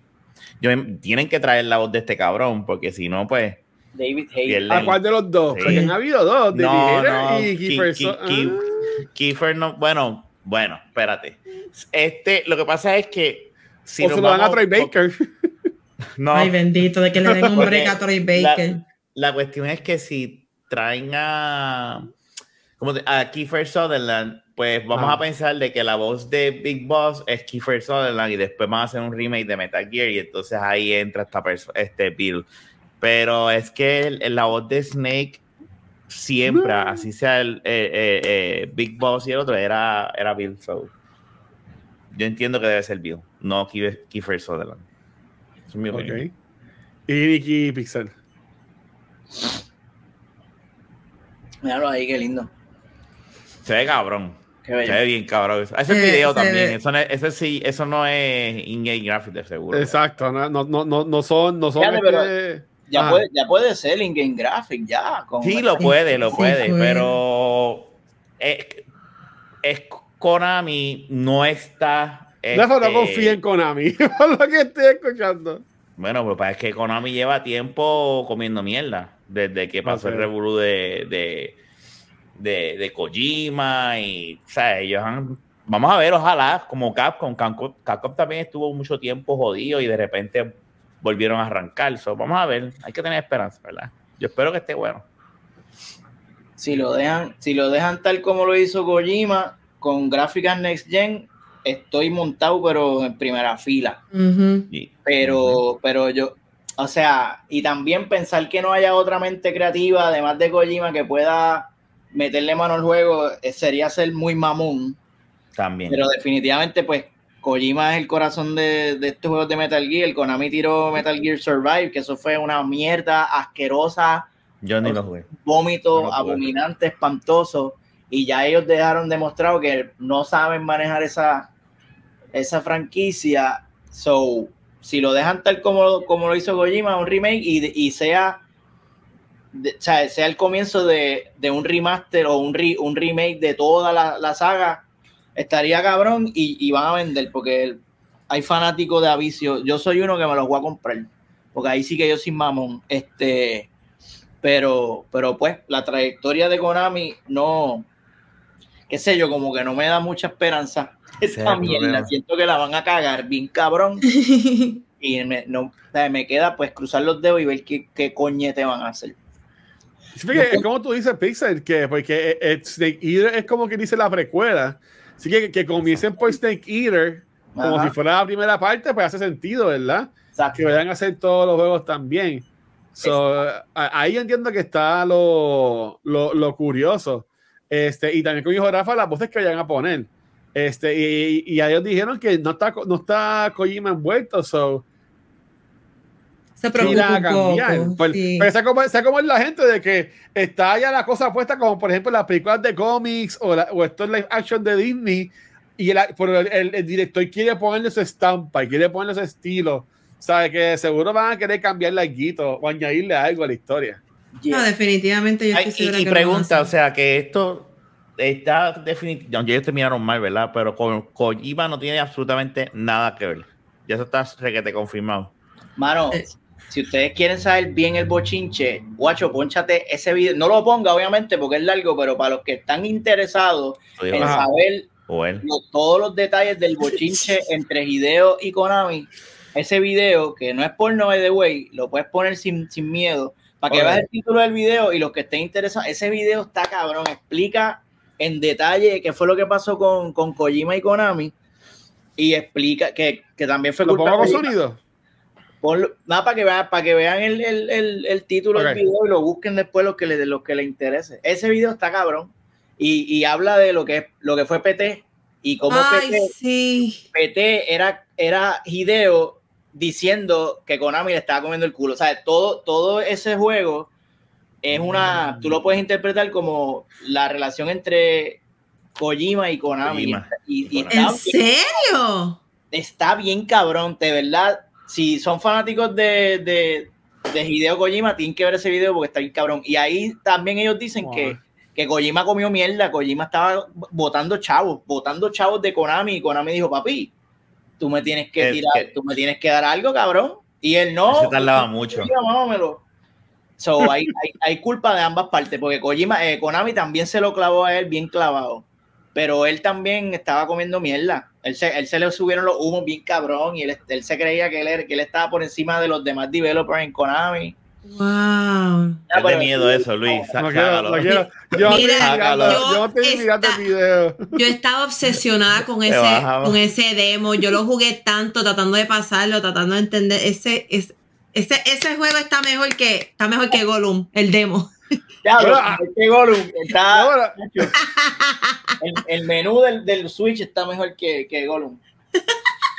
D: Yo, tienen que traer la voz de este cabrón, porque si no, pues.
E: David Hayes.
B: ¿A cuál de los dos?
D: Sí.
B: Porque han habido dos, de
D: No, no,
B: y
D: Ki-
B: Kiefer
D: Ki-
B: So- Ah.
D: Kiefer no. Bueno, bueno, espérate. Este, lo que pasa es que. Si
B: o
D: nos
B: se lo dan a Troy Baker. [LAUGHS]
D: No,
C: Ay, bendito, de que le den un [LAUGHS] break a Troy
D: la-
C: Baker.
D: La cuestión es que si traen a, como a Kiefer Sutherland, pues vamos
B: Ah.
D: a pensar de que la voz de Big Boss es Kiefer Sutherland y después van a hacer un remake de Metal Gear y entonces ahí entra esta este Bill. Pero es que el- la voz de Snake siempre, así sea el eh, eh, eh, Big Boss y el otro, era, era Bill. So, yo entiendo que debe ser Bill, no Kiefer, Kiefer Sutherland. Es mi opinión.
B: Ok. Y Nicky Pixel.
E: Míralo ahí, qué lindo.
D: Se ve cabrón.
E: Qué bello.
D: Se ve bien cabrón. Ese
C: Se-
D: video
C: se
D: también.
C: ve-
D: Eso no, es, eso sí, eso no es in-game graphics de seguro.
B: Exacto, no, no, no, no, no son, no son
E: Fíjate,
B: este-
E: Ya,
B: Ah.
E: puede, ya puede ser in-game graphic, ya. con-
D: Sí, lo puede, lo
C: Sí,
D: puede,
C: puede.
D: pero es, es Konami no está.
B: Rafa, no
D: este,
B: confía en Konami, [LAUGHS] por lo que estoy escuchando.
D: Bueno, pero es que Konami lleva tiempo comiendo mierda. Desde que pasó
B: Ok.
D: el revolú de, de, de, de Kojima y, o sea, ellos han... Vamos a ver, ojalá, como Capcom, Capcom, Capcom también estuvo mucho tiempo jodido y de repente volvieron a arrancar. So, vamos a ver, hay que tener esperanza, ¿verdad? Yo espero que esté bueno.
E: Si lo dejan, si lo dejan tal como lo hizo Kojima, con gráficas Next Gen, estoy montado, pero en primera fila. Pero, pero yo, o sea, y también pensar que no haya otra mente creativa, además de Kojima, que pueda meterle mano al juego, eh, sería ser muy mamón.
D: También.
E: Pero definitivamente, pues, Kojima es el corazón de, de estos juegos de Metal Gear. Konami tiró Metal Gear Survive, que eso fue una mierda asquerosa,
D: Yo ni lo jugué.
E: vómito
D: No
E: abominante, espantoso. Y ya ellos dejaron demostrado que no saben manejar esa, esa franquicia. So, si lo dejan tal como, como lo hizo Kojima, un remake, y, y sea, de- o sea, sea el comienzo de, de un remaster o un, re- un remake de toda la, la saga, estaría cabrón y, y van a vender porque hay fanáticos de avicio. Yo soy uno que me los voy a comprar, porque ahí sí que yo soy mamón. Este, pero, pero pues la trayectoria de Konami no, qué sé yo, como que no me da mucha esperanza.
D: Ese es
E: Esta
D: el
E: mierda, siento que la van a cagar bien cabrón [LAUGHS] y me, no, me queda pues cruzar los dedos y ver qué, qué coñete van a hacer.
B: Es como tú dices, Pixel, que porque eh, eh, Snake Eater es como que dice la precuela. Así que que comiencen por Snake Eater, como
E: Ajá.
B: si fuera la primera parte, pues hace sentido, ¿verdad?
E: Exacto.
B: Que vayan a hacer todos los juegos también. So, ahí entiendo que está lo, lo, lo curioso. Este, y también con hijo Rafa, las voces que vayan a poner. Este, y, y a ellos dijeron que no está, no está Kojima envuelto, so
C: Se preocupa un
B: cambiar.
C: poco.
B: Por-
C: sí.
B: Pero sea como, sea como es la gente de que está ya la cosa puesta como por ejemplo las películas de cómics o, la- o estos live action de Disney y el, el, el- director quiere ponerle su estampa y quiere ponerle su estilo. Sabe que seguro van a querer cambiarle algo o añadirle algo a la historia.
E: Yeah.
C: No, definitivamente yo
D: Ay,
C: estoy
D: y,
C: segura
D: y
C: que a
D: pregunta, o sea, que esto está definitivamente. Ellos terminaron mal, ¿verdad? Pero con Kojima no tiene absolutamente nada que ver. Ya eso está requete confirmado.
E: Mano,
C: Eh.
E: Si ustedes quieren saber bien el bochinche, guacho, ponchate ese video. No lo ponga, obviamente, porque es largo, pero para los que están interesados en
B: Ajá.
E: saber todos los detalles del bochinche [LAUGHS] entre Hideo y Konami, ese video, que no es porno, by the way, lo puedes poner sin, sin miedo, para que veas el título del video y los que estén interesados, ese video está cabrón, explica en detalle qué fue lo que pasó con, con Kojima y Konami, y explica que, que también fue
B: ¿Lo
E: culpa
B: pongo con
E: de
B: sonido?
E: Ponlo- nada para que vean, para que vean el, el, el, el título del video y lo busquen después los que les, los que les interese. Ese video está cabrón y, y habla de lo que, lo que fue PT y cómo
C: Ay,
E: PT,
C: sí.
E: PT era, era Hideo diciendo que Konami le estaba comiendo el culo. O sea, todo, todo ese juego es una, tú lo puedes interpretar como la relación entre Kojima y Konami.
D: Kojima
E: Y, y
D: y
E: está,
C: ¿En serio?
E: está bien cabrón, de verdad. Si son fanáticos de, de, de Hideo Kojima, tienen que ver ese video porque está bien cabrón. Y ahí también ellos dicen
B: Wow.
E: que, que Kojima comió mierda, Kojima estaba votando chavos, votando chavos de Konami, y Konami dijo, papi, tú me tienes que tirar, tú me tienes que dar algo, cabrón. Y él no.
D: Eso tardaba mucho.
E: Mámamelo. So, [LAUGHS] hay, hay, hay culpa de ambas partes, porque Kojima, eh, Konami también se lo clavó a él bien clavado, pero él también estaba comiendo mierda. Él se, él se le subieron los humos bien cabrón y él, él se creía que él, que él estaba por encima de los demás developers en Konami.
C: Wow.
E: Ah,
D: Es de miedo eso, Luis. Sácalo.
B: Yo
D: yo
B: yo.
C: Yo estaba obsesionada [LAUGHS] con ese, con ese demo. Yo lo jugué tanto, tratando de pasarlo, tratando de entender. Ese, es, ese, ese juego está mejor que, está mejor que Gollum, el demo. [LAUGHS]
E: Ya, este Gollum está- [LAUGHS]
B: Ahora,
E: el, el menú del, del Switch está mejor que, que Gollum.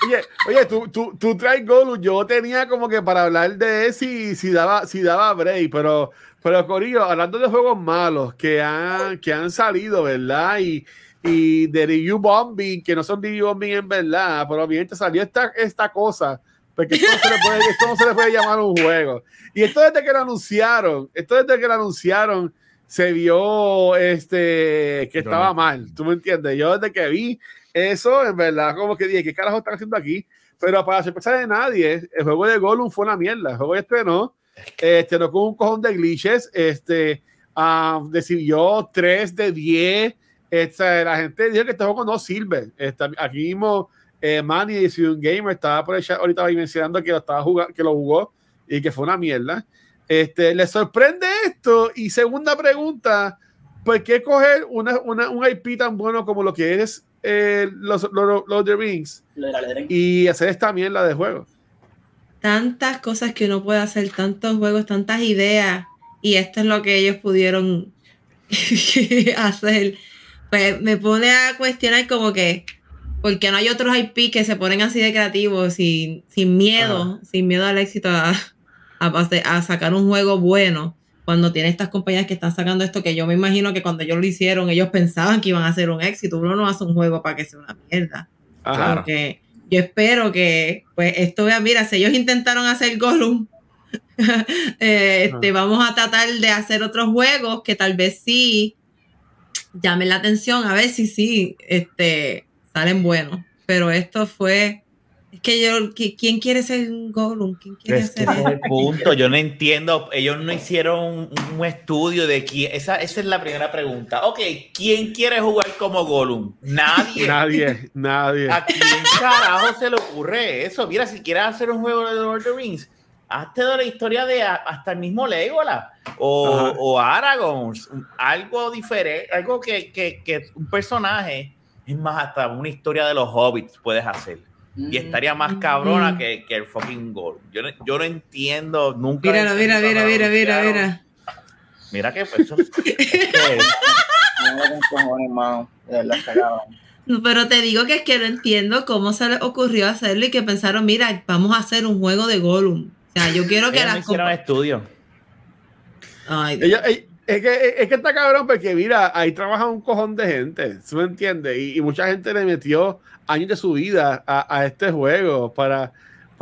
B: Oye, oye, tú, tú, tú traes Gollum. Yo tenía como que para hablar de si, si daba, si daba break, pero, pero Corillo, hablando de juegos malos que han, que han salido, ¿verdad? Y, y de review bombing, que no son review bombing en verdad, pero obviamente salió esta, esta cosa, porque esto no, se le puede, esto no se le puede llamar un juego. Y esto desde que lo anunciaron, esto desde que lo anunciaron, se vio este que estaba
D: no.
B: mal, ¿tú me entiendes? Yo desde que vi eso, en verdad, como que dije, ¿qué carajo están haciendo aquí? Pero para sorpresa de nadie, el juego de Gollum fue una mierda. El juego estrenó, eh, estrenó con un cojón de glitches, este, ah, decidió 3 de 10. Este, la gente dijo que este juego no sirve. Este, aquí mismo, eh, Manny de Ciudad Gamer estaba por el chat ahorita ahí mencionando que lo, estaba jugando, que lo jugó y que fue una mierda. Este, ¿Le sorprende esto? Y segunda pregunta, ¿por qué coger una, una- un IP tan bueno como lo que es eh, los, los, los The Rings y hacer esta mierda de juego?
C: Tantas cosas que uno puede hacer, tantos juegos, tantas ideas. Y esto es lo que ellos pudieron [LAUGHS] hacer. Pues me pone a cuestionar como que, ¿por qué no hay otros IP que se ponen así de creativos, sin, sin miedo, sin miedo al éxito, a, a, hacer- a sacar un juego bueno? Cuando tiene estas compañías que están sacando esto, que yo me imagino que cuando ellos lo hicieron, ellos pensaban que iban a hacer un éxito. Uno no hace un juego para que sea una mierda.
B: Ajá.
C: Porque yo espero que, pues, esto vea, mira, si ellos intentaron hacer Gollum, [LAUGHS] eh, este,
B: Ah.
C: vamos a tratar de hacer otros juegos que tal vez sí llamen la atención, a ver si sí, este, salen buenos. Pero esto fue, es que yo, ¿qui- ¿quién quiere ser un Gollum? ¿Quién quiere
D: Es que
C: ser
D: ese es el punto. Yo no entiendo. Ellos no hicieron un, un estudio de quién. Esa, esa es la primera pregunta. Ok, ¿quién quiere jugar como Gollum? Nadie.
B: Nadie, nadie.
D: ¿A quién carajo se le ocurre eso? Mira, si quieres hacer un juego de Lord of the Rings, hazte de la historia de hasta el mismo Legolas o, o Aragorn, algo diferente, algo que, que, que un personaje, es más, hasta una historia de los hobbits puedes hacer. Y estaría más cabrona
C: Mm.
D: que, que el fucking Gollum. Yo no, yo no entiendo, nunca.
C: Míralo, mira, mira, mira, mira, mira.
D: Mira que pues, eso
E: No. [LAUGHS]
C: No, Pero te digo que es que no entiendo cómo se les ocurrió hacerlo y que pensaron, mira, vamos a hacer un juego de Gollum. O sea, yo quiero que
D: ellos no
C: las
D: hicieron
C: compa-
D: estudio.
C: Ay,
B: Ellos- ey, es, que, es que está cabrón porque, mira, ahí trabaja un cojón de gente, ¿sí me entiendes? Y, y mucha gente le metió años de su vida a, a este juego para,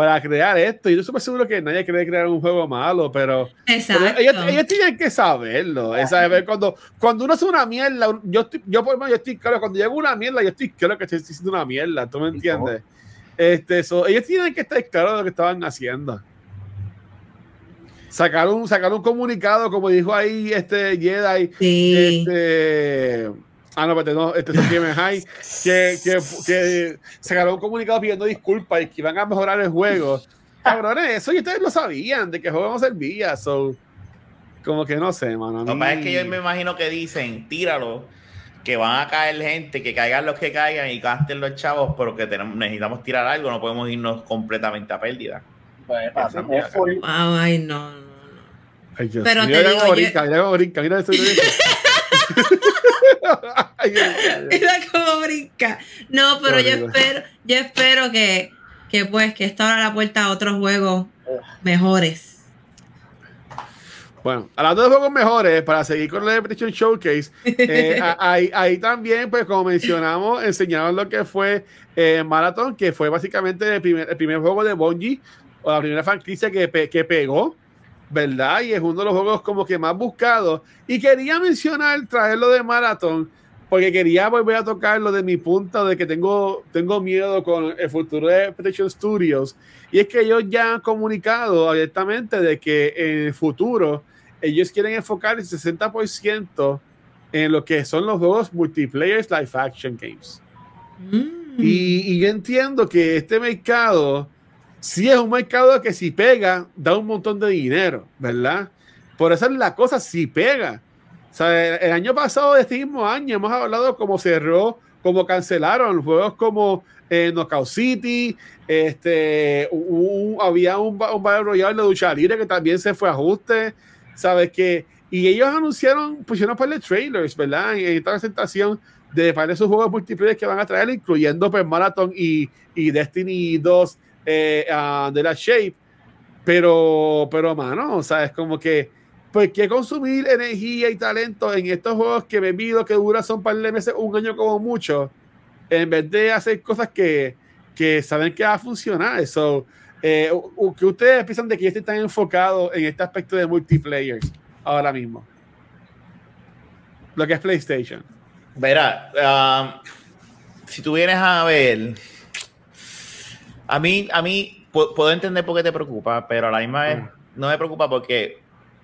B: para crear esto. Y yo estoy seguro que nadie quiere crear un juego malo, pero, pero
C: Exacto.
B: ellos, ellos tienen que saberlo. es saber cuando, cuando uno hace una mierda, yo, estoy, yo por lo menos yo estoy claro, cuando llego una mierda, yo estoy claro que estoy haciendo una mierda, ¿tú me entiendes? Este, so, ellos tienen que estar claros de lo que estaban haciendo. Sacar un, sacar un comunicado, como dijo ahí este Jedi,
C: Sí.
B: este. Ah, no, espérate, no, este es Game High, [LAUGHS] que, que, que sacaron un comunicado pidiendo disculpas y que iban a mejorar el juego. Cabrones, eso y ustedes lo sabían, de que el juego no servía, so. Como que no sé, mano.
D: Lo que pasa es que yo me imagino que dicen, tíralo, que van a caer gente, que caigan los que caigan y gasten los chavos, pero que tenemos, necesitamos tirar algo, no podemos irnos completamente a pérdida.
E: Pues, pasa, es full.
C: Wow, ay, no, no, no.
B: Ay, Dios
C: Pero te
B: mira
C: digo,
B: cómo
C: yo-
B: brinca, mira cómo brinca, mira eso. mira. [LAUGHS]
C: Mira cómo brinca. No, pero yo
B: Horrible.
C: espero, yo espero que, que pues que esto abra la puerta a otros juegos mejores.
B: Bueno, hablando de juegos mejores, para seguir con la PlayStation Showcase, eh, [LAUGHS] ahí, ahí, también, pues como mencionamos, enseñaron lo que fue eh, Marathon, que fue básicamente el primer, el primer juego de Bungie, o la primera franquicia que, que pegó, ¿verdad? Y es uno de los juegos como que más buscados. Y quería mencionar, traerlo de Marathon, porque quería volver a tocar lo de mi punto de que tengo, tengo miedo con el futuro de PlayStation Studios. Y es que ellos ya han comunicado abiertamente de que en el futuro ellos quieren enfocar el 60% en lo que son los juegos multiplayer live action games. Mm. Y, y, yo entiendo que este mercado sí es un mercado que si pega, da un montón de dinero, ¿verdad? Por eso es la cosa, si pega. El, año pasado, este mismo año, hemos hablado cómo cerró, cómo cancelaron juegos como eh, Knockout City, este, había un, un Battle Royale de lucha libre que también se fue a ajuste. ¿sabes? Que, y ellos anunciaron, pusieron para de trailers, ¿verdad? En, esta presentación de para esos juegos multiplayer que van a traer, incluyendo pues, Marathon y, y Destiny 2 eh, uh, de la Shape. Pero, pero, mano, o sea, es como que, pues, ¿qué consumir energía y talento en estos juegos que me pido que duran son par de meses, un año como mucho, en vez de hacer cosas que, que saben que va a funcionar? Eso. Eh, ustedes piensan de que este están enfocados en este aspecto de multiplayer ahora mismo? Lo que es PlayStation.
D: Verá, um, si tú vienes a ver, a mí, a mí puedo entender por qué te preocupa, pero a la misma vez mm. no me preocupa porque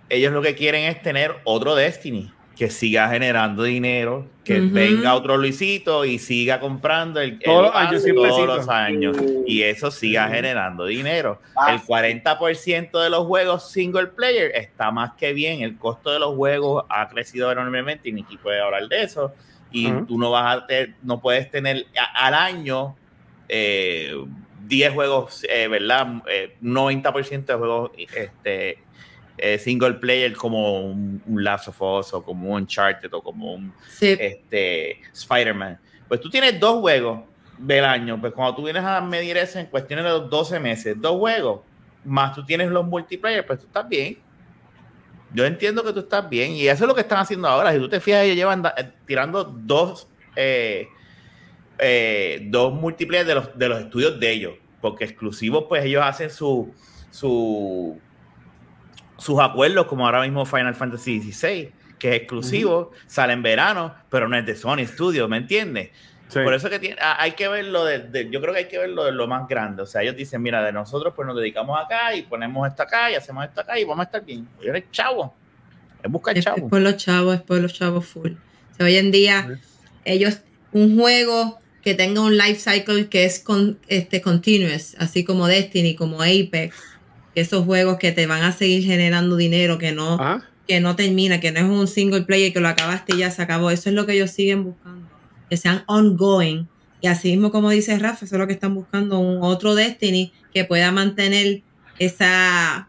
D: ellos lo que quieren es tener otro Destiny que siga generando dinero, que venga otro Luisito y siga comprando el, todos, los, años, todos los años. Y eso siga generando dinero. Ah. El 40% de los juegos single player está más que bien, el costo de los juegos ha crecido enormemente y Niki puede hablar de eso. Y tú no vas a tener, no puedes tener al año eh, 10 juegos, eh, ¿verdad? Eh, 90% de juegos este, eh, single player como un, Last of Us o como un Uncharted o como un este, Spider-Man. Pues tú tienes dos juegos del año, pues cuando tú vienes a medir eso en cuestiones de los 12 meses, dos juegos, más tú tienes los multiplayer, pues tú estás bien. Yo entiendo que tú estás bien y eso es lo que están haciendo ahora. Si tú te fijas, ellos llevan eh, tirando dos, eh, dos multiplayer de los, de los estudios de ellos, porque exclusivos, pues ellos hacen su, su sus acuerdos, como ahora mismo Final Fantasy XVI, que es exclusivo, sale en verano, pero no es de Sony Studios, ¿me entiendes? Por eso que tiene, hay que verlo de, yo creo que hay que verlo de lo más grande. O sea, ellos dicen, mira, de nosotros pues nos dedicamos acá y ponemos esto acá y hacemos esto acá y vamos a estar bien. Yo eres chavo. Es buscar chavo.
C: Es por los chavos, es por los chavos full. O sea, hoy en día, ellos, un juego que tenga un life cycle que es con, este, continuous, así como Destiny, como Apex, esos juegos que te van a seguir generando dinero, que no, que no termina, que no es un single player, que lo acabaste y ya se acabó. Eso es lo que ellos siguen buscando, que sean ongoing. Y así mismo como dice Rafa, eso es lo que están buscando, un otro Destiny que pueda mantener esa,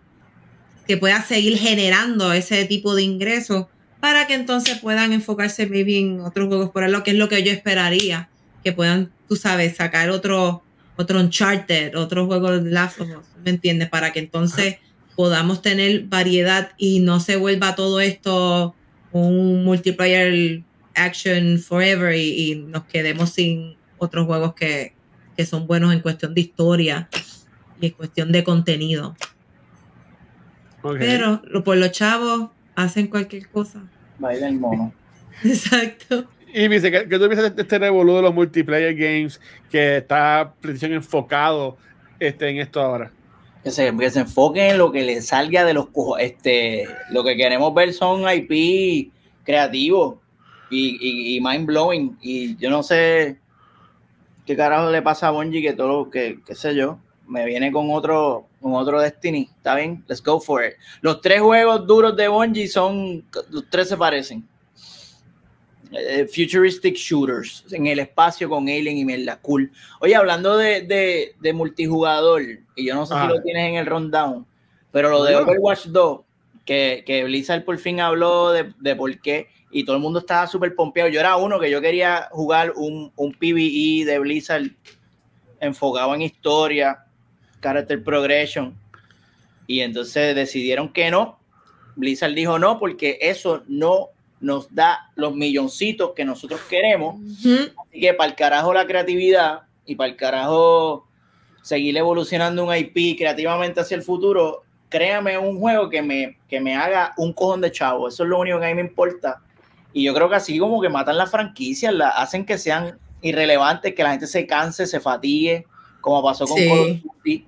C: que pueda seguir generando ese tipo de ingresos para que entonces puedan enfocarse en otros juegos por ahí, lo que es lo que yo esperaría, que puedan, tú sabes, sacar otro, otro Uncharted, otro juego de Last of Us, ¿me entiendes? Para que entonces podamos tener variedad y no se vuelva todo esto un multiplayer action forever y, nos quedemos sin otros juegos que, son buenos en cuestión de historia y en cuestión de contenido. Pero por los chavos hacen cualquier cosa.
E: Baila el mono. [LAUGHS]
C: Exacto.
B: Y dice que, tú piensas de este revolú de los multiplayer games que está precisión enfocado este, en esto ahora.
E: Que se, que se enfoquen en lo que le salga de los este lo que queremos ver son IP creativos y, mind blowing. Y yo no sé qué carajo le pasa a Bungie que todo lo que, qué sé yo, me viene con otro, con otro Destiny. ¿Está bien? Let's go for it. Los tres juegos duros de Bungie son, los tres se parecen. Eh, futuristic shooters en el espacio con Alien y Merla, cool. Oye, hablando de, de, multijugador, y yo no sé si lo tienes en el rundown, pero lo de Overwatch 2, que, que Blizzard por fin habló de, de por qué, y todo el mundo estaba súper pompeado. Yo era uno que yo quería jugar un, un PvE de Blizzard enfocado en historia, character progression, y entonces decidieron que no, Blizzard dijo no, porque eso no nos da los milloncitos que nosotros queremos.
C: Ujú.
E: Así que para el carajo la creatividad y para el carajo seguir evolucionando un IP creativamente hacia el futuro, créame un juego que me, que me haga un cojón de chavo. Eso es lo único que a mí me importa. Y yo creo que así como que matan las franquicias, la, hacen que sean irrelevantes, que la gente se canse, se fatigue, como pasó con
C: Sí.
E: Call of Duty.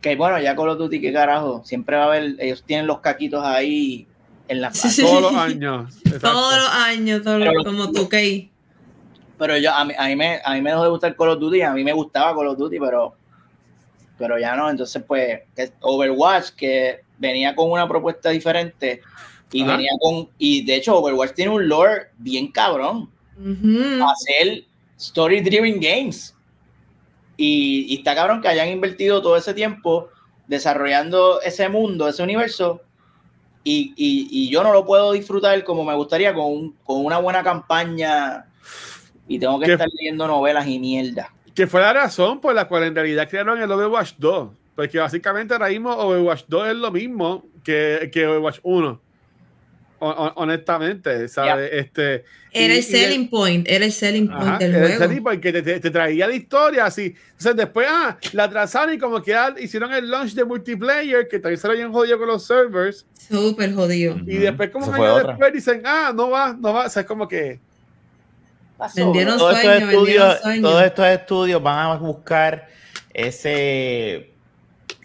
E: Que bueno, ya Call of Duty, qué carajo, siempre va a haber, ellos tienen los caquitos ahí en la
C: Sí, sí.
B: Todos los años. [LAUGHS] Exacto.
C: Todos los años, todos los-
E: Pero-
C: como tú, Kay.
E: Pero yo, a mí, a mí me, a mí me dejó de gustar Call of Duty, a mí me gustaba Call of Duty, pero, pero ya no. Entonces, pues, Overwatch, que venía con una propuesta diferente y
B: Ajá.
E: venía con, y de hecho, Overwatch tiene un lore bien cabrón, hacer story driven games. Y, y está cabrón que hayan invertido todo ese tiempo desarrollando ese mundo, ese universo, y, y- y yo no lo puedo disfrutar como me gustaría con, un- con una buena campaña y tengo que
B: ¿Qué?
E: estar leyendo novelas y mierda.
B: Que fue la razón por la cual en realidad crearon el Overwatch 2. Porque básicamente ahora mismo Overwatch 2 es lo mismo que, que Overwatch 1. Hon- hon- honestamente, ¿sabes? Este,
C: Era
B: y-
C: el
B: y de-
C: selling point, era el selling point
B: Ajá,
C: del
B: era el
C: juego.
B: serie porque te, te- te traía la historia así. Entonces después, ah, la atrasaron y como que ah, hicieron el launch de multiplayer, que también se lo habían jodido con los servers.
C: Súper jodido.
B: Y después como
D: Eso
B: un año
D: otra.
B: después dicen, ah, no va, no va. O sea, es como que...
C: Vendieron
D: Todos estos,
C: sueños, vendieron
D: estudios,
C: sueños.
D: todos estos estudios van a buscar ese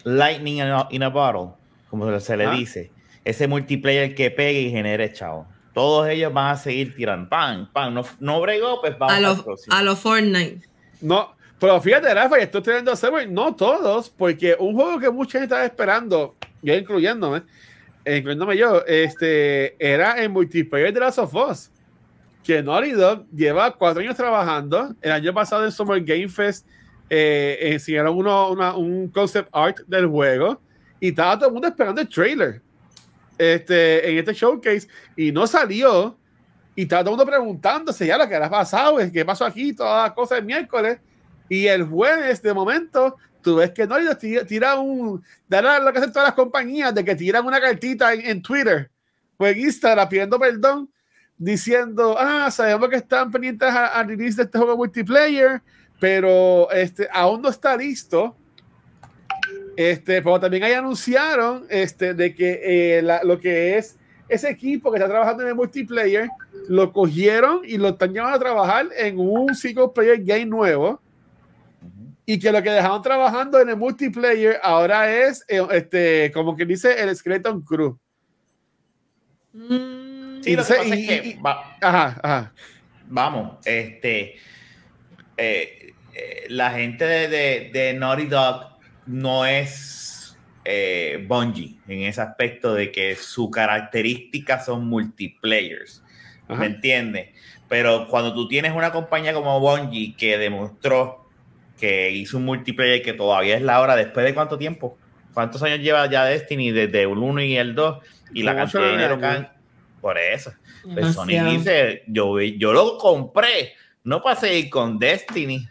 D: lightning in a, in a bottle, como se le
B: Ah.
D: dice, ese multiplayer que pegue y genere chavo. Todos ellos van a seguir tirando, pan, pan, no, no bregó, pues vamos
C: A los a Fortnite.
B: No, pero fíjate, Rafa, y estoy teniendo server, no todos, porque un juego que mucha gente estaba esperando, yo incluyéndome, eh, incluyéndome yo, este, era el multiplayer de Last of Us, que Naughty Dog lleva cuatro años trabajando. El año pasado en Summer Game Fest eh, enseñaron uno, una- un concept art del juego y estaba todo el mundo esperando el trailer este, en este showcase y no salió. Y estaba todo el mundo preguntándose ya lo que ha pasado, qué pasó aquí, todas las cosas el miércoles. Y el jueves, de momento, tú ves que no tira, un. Dará lo que hacen todas las compañías, de que tiran una cartita en, en Twitter o en Instagram pidiendo perdón, diciendo: Ah, sabemos que están pendientes a, a release de este juego multiplayer, pero este, aún no está listo. Este, pero también ahí anunciaron este, de que eh, la- lo que es ese equipo que está trabajando en el multiplayer lo cogieron y lo están llevando a trabajar en un single player game nuevo y que lo que dejaron trabajando en el multiplayer ahora es eh, este como que dice el Skeleton Crew.
C: Mm,
D: Sí, lo que
B: Y-
D: pasa es
B: y-
D: que
B: y-
D: va-
B: Ajá, ajá.
D: vamos, este, eh, eh, la gente de, de, de Naughty Dog no es eh, Bungie en ese aspecto de que su características son multiplayers,
B: Ajá.
D: ¿me entiendes? Pero cuando tú tienes una compañía como Bungie que demostró que hizo un multiplayer que todavía es la hora, después de cuánto tiempo, cuántos años lleva ya Destiny desde el 1 y el 2 y la cantidad de dinero que han- por eso. Pues Sony dice, yo, yo lo compré, no para seguir con Destiny.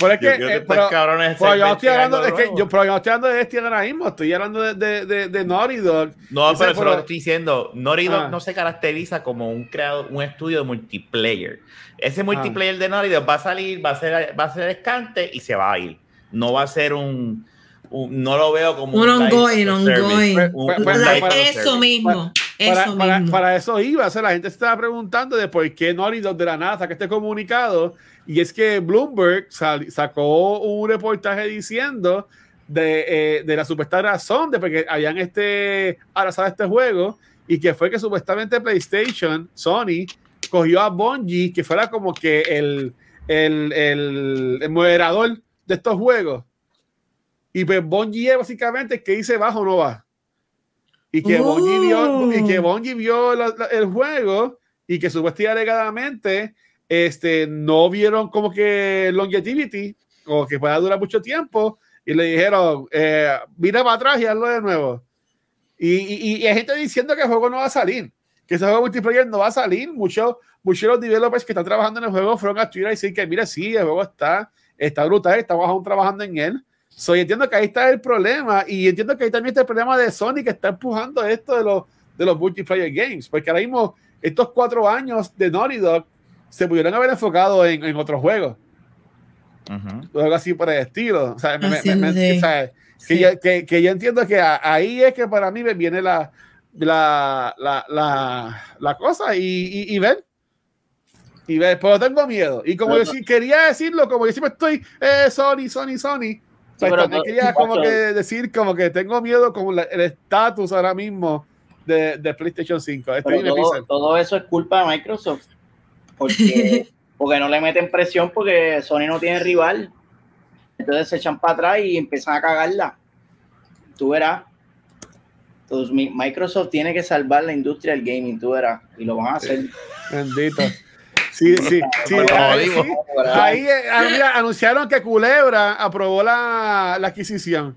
B: Pero es
D: Yo
B: que, eh,
D: estos
B: pero-
D: cabrones
B: pero
D: se
B: yo no estoy hablando, es que yo, pero yo no estoy hablando de Destiny ahora mismo, estoy hablando de, de, de, de Naughty Dog.
D: No, pero eso lo que estoy diciendo. Naughty Dog
B: Ah.
D: no se caracteriza como un creador, un estudio de multiplayer. Ese multiplayer de Naughty Dog va a salir, va a ser, va a ser escante y se va a ir. No va a ser un, un- no lo veo como
C: Un ongoing, ongoing. Eso mismo,
B: Para,
C: eso
B: para-
C: mismo.
B: para eso iba, o sea, la gente se estaba preguntando de por qué Naughty Dog de la nada saca este comunicado y es que Bloomberg sal- sacó un reportaje diciendo de, eh, de la supuesta razón de porque habían este abrazado este juego y que fue que supuestamente PlayStation, Sony, cogió a Bungie que fuera como que el, el, el, el moderador de estos juegos. Y pues Bungie es básicamente el que dice bajo o no va. Y que Bungie vio, y que
C: Oh.
B: Bungie vio la- la- el juego y que supuestamente alegadamente este, no vieron como que longevity o que pueda durar mucho tiempo y le dijeron, eh, mira para atrás y hazlo de nuevo. Y, y, hay gente diciendo que el juego no va a salir, que ese juego multiplayer no va a salir. Muchos muchos de los developers que están trabajando en el juego fueron a Twitter y decir que, mira, sí, el juego está, está brutal, estamos aún trabajando en él, Soy entiendo que ahí está el problema y entiendo que ahí también está el problema de Sony que está empujando esto de los, de los multiplayer games, porque ahora mismo estos cuatro años de Naughty Dog se pudieron haber enfocado en, en otros juegos.
D: Ujú.
B: algo así por el estilo. O sea, me- me- o sea, que,
C: Sí.
B: yo, que, que yo entiendo que a- ahí es que para mí me viene la, la, la, la, la cosa y, y, y ver. Y ver, pero tengo miedo. Y como
E: Pero-
B: yo sí quería decirlo, como yo siempre estoy, eh, Sony, Sony, Sony. pues
E: pero
B: también
E: no-
B: quería
E: sí,
B: como que decir como que tengo miedo con la- el estatus ahora mismo de, de PlayStation 5. Este
E: Pero
B: dime,
E: todo,
B: Pixel.
E: todo eso es culpa de Microsoft. Porque, [LAUGHS] porque no le meten presión porque Sony no tiene rival. Entonces se echan para atrás y empiezan a cagarla. Tú verás. Entonces, mi- Microsoft tiene que salvar la industria del gaming, tú verás. Y lo van a hacer. [LAUGHS]
B: Bendito. Sí, sí, sí. Ahí, sí. Ahí eh, ah, mira, anunciaron que Culebra aprobó la, la adquisición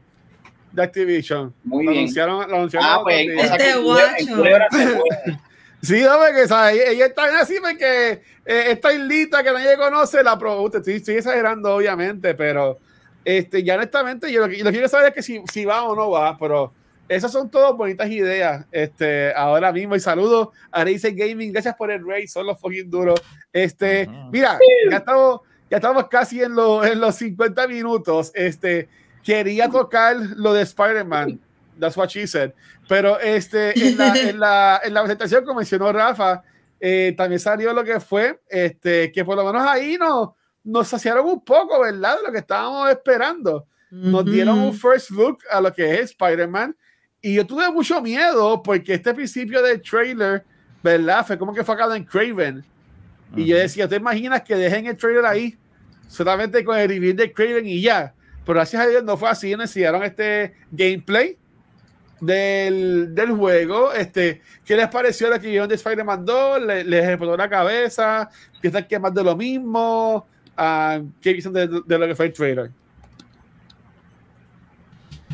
B: de Activision.
E: Muy
B: Lo
E: bien.
B: anunciaron, lo anunciaron
E: Ah, pues en
C: Este
E: en
C: guacho.
E: Culebra se puede.
B: Sí, no, porque ¿sabes? ellos están así porque eh, esta islita que nadie conoce la aprobó. Usted estoy, estoy exagerando, obviamente, pero este, ya honestamente, yo lo que, lo que quiero saber es que si, si va o no va, pero esas son todas bonitas ideas. Este, ahora mismo, y saludos a Razer Gaming, gracias por el raid, son los fucking duros. Este,
D: Ujú.
B: mira, ya estamos, ya estamos casi en, los en los 50 minutos. Este, quería tocar lo de Spider-Man. That's what she said. Pero este, en, la, en, la, [LAUGHS] en la presentación, como mencionó Rafa, eh, también salió lo que fue, este, que por lo menos ahí nos, nos saciaron un poco, ¿verdad? De lo que estábamos esperando. Nos dieron un first look a lo que es Spider-Man. Y yo tuve mucho miedo porque este principio del trailer, ¿verdad? Fue como que enfocado en Craven. Y yo decía, ¿te imaginas que dejen el trailer ahí? Solamente con el reveal de Craven y ya. Pero gracias a Dios no fue así. Nos enseñaron este gameplay del, del juego. Este, ¿Qué les pareció la que vieron de Spider-Man 2? ¿Le- ¿Les explotó la cabeza? ¿Piensan que es más de lo mismo? Ah, ¿Qué dicen de, de lo que fue el trailer?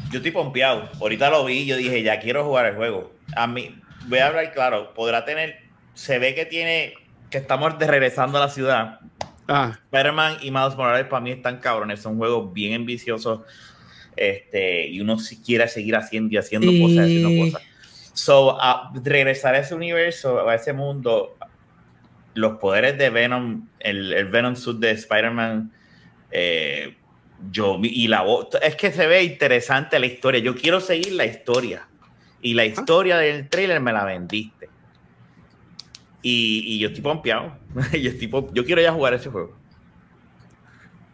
D: Yo estoy pompeado. Ahorita lo vi y yo dije, ya quiero jugar el juego. A mí, voy a hablar claro, podrá tener, se ve que tiene, que estamos de regresando a la ciudad.
B: Ah,
D: Spider-Man y Miles Morales para mí están cabrones, son juegos bien ambiciosos. Este, y uno si quiere seguir haciendo y haciendo
C: Sí.
D: cosas, haciendo cosas. So, a regresar a ese universo, a ese mundo, los poderes de Venom, el, el Venom suit de Spider-Man, eh, yo y la voz, es que se ve interesante la historia. Yo quiero seguir la historia. Y la historia del trailer me la vendiste. Y, y yo estoy pompeado. [LAUGHS] yo, estoy pom- yo quiero ya jugar ese juego.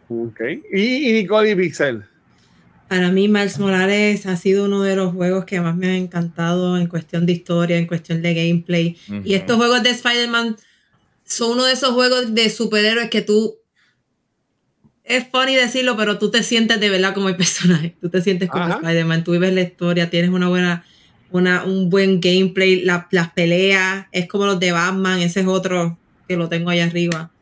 B: ok. Y, y Nicole y Pixel.
C: Para mí, Miles Morales ha sido uno de los juegos que más me han encantado en cuestión de historia, en cuestión de gameplay. Y estos juegos de Spider-Man son uno de esos juegos de superhéroes que tú. Es funny decirlo, pero tú te sientes de verdad como el personaje. Tú te sientes como. Spider-Man. Tú vives la historia, tienes una buena. Una, un buen gameplay, la- las peleas, es como los de Batman, ese es otro que lo tengo allá arriba.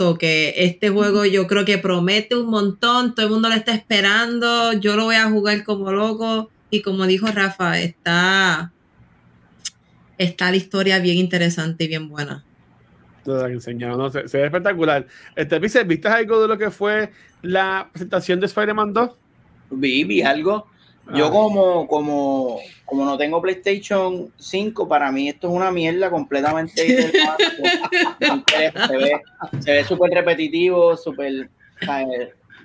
C: So que este juego yo creo que promete un montón, todo el mundo lo está esperando, yo lo voy a jugar como loco y como dijo Rafa, está, está la historia bien interesante y bien buena.
B: Que enseñaron, no, se, se ve espectacular. Este, ¿viste algo de lo que fue la presentación de Spider-Man 2?
E: Vi, vi algo. Yo
B: Ah.
E: como, como, como no tengo PlayStation 5, para mí esto es una mierda completamente se ve se ve súper repetitivo, súper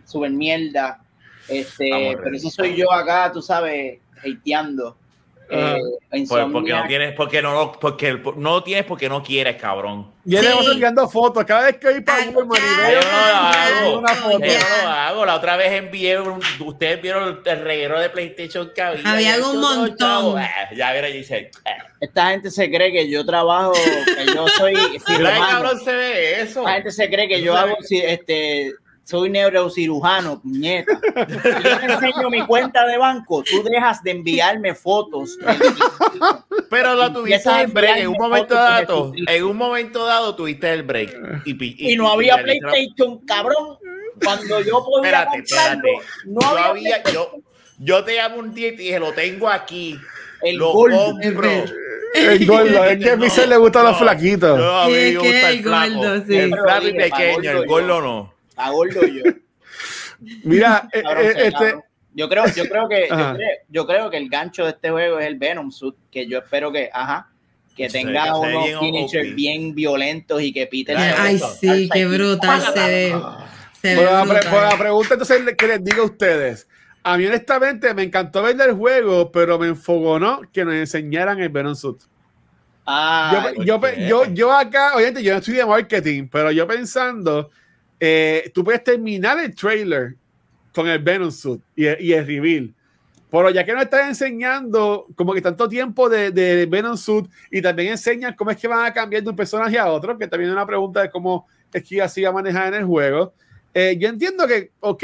E: súper mierda. Este, pero eso soy yo acá, tú sabes, hateando.
B: Ah.
E: Eh,
D: Pues porque no tienes, porque no, porque no lo tienes porque no quieres, cabrón.
B: Y él
C: Sí.
B: le va enviando fotos. Cada vez que voy para
C: ya,
B: veo
D: Yo no lo hago.
B: una foto.
D: Yo no lo hago. La otra vez envié, un- ustedes vieron el reguero de PlayStation que había.
C: Había un
D: yo
C: montón.
D: eh, Ya vieron y dice, eh,
E: Esta gente se cree que yo trabajo, que yo soy [LAUGHS]
D: ¿verdad que
E: cirujano.
D: cabrón se ve eso?
E: Esta gente se cree que yo
D: sabes
E: hago, este, soy neurocirujano, puñeta. Si yo te enseño mi cuenta de banco, tú dejas de enviarme fotos.
D: Pero lo tuviste el break. En un momento dado, en un momento dado tuviste el break. Y,
E: no había
D: y le la-
E: PlayStation, cabrón. Cuando yo podía
D: Espérate,
E: comprarlo,
D: espérate.
E: no
D: yo,
E: había,
D: yo, yo te llamo un día y te dije, lo tengo aquí.
E: el
D: lo
E: gol.
D: compro.
B: El gordo, es que a Pixel le gustan los
D: No,
B: flaquitos.
D: No, a mí me gusta el
C: el
D: flaco.
C: gordo, sí.
D: El flaco y pequeño, el
E: gordo
D: no.
E: A gordo yo. [LAUGHS]
B: Mira, eh,
E: Cabrón,
B: eh, este.
E: Yo creo, yo creo que, yo creo, yo creo que el gancho de este juego es el Venom Suit, que yo espero que, ajá, que tenga unos finishers bien violentos y que Peter
D: Ay,
C: sí, qué brutal se ve. Se ve
B: Por la, pre- por la
C: brutal.
B: pregunta entonces que les digo a ustedes. A mí honestamente me encantó ver el juego, pero me enfogonó que nos enseñaran el Venom Suit.
E: Ah,
B: yo, yo, yo, yo acá, obviamente yo no estoy de marketing, pero yo pensando, eh, tú puedes terminar el trailer con el Venom Suit y, el- y el reveal. Pero ya que nos están enseñando como que tanto tiempo de, de Venom Suit y también enseñan cómo es que van a cambiar de un personaje a otro, que también es una pregunta de cómo es que así va a manejar en el juego. Eh, yo entiendo que, ok,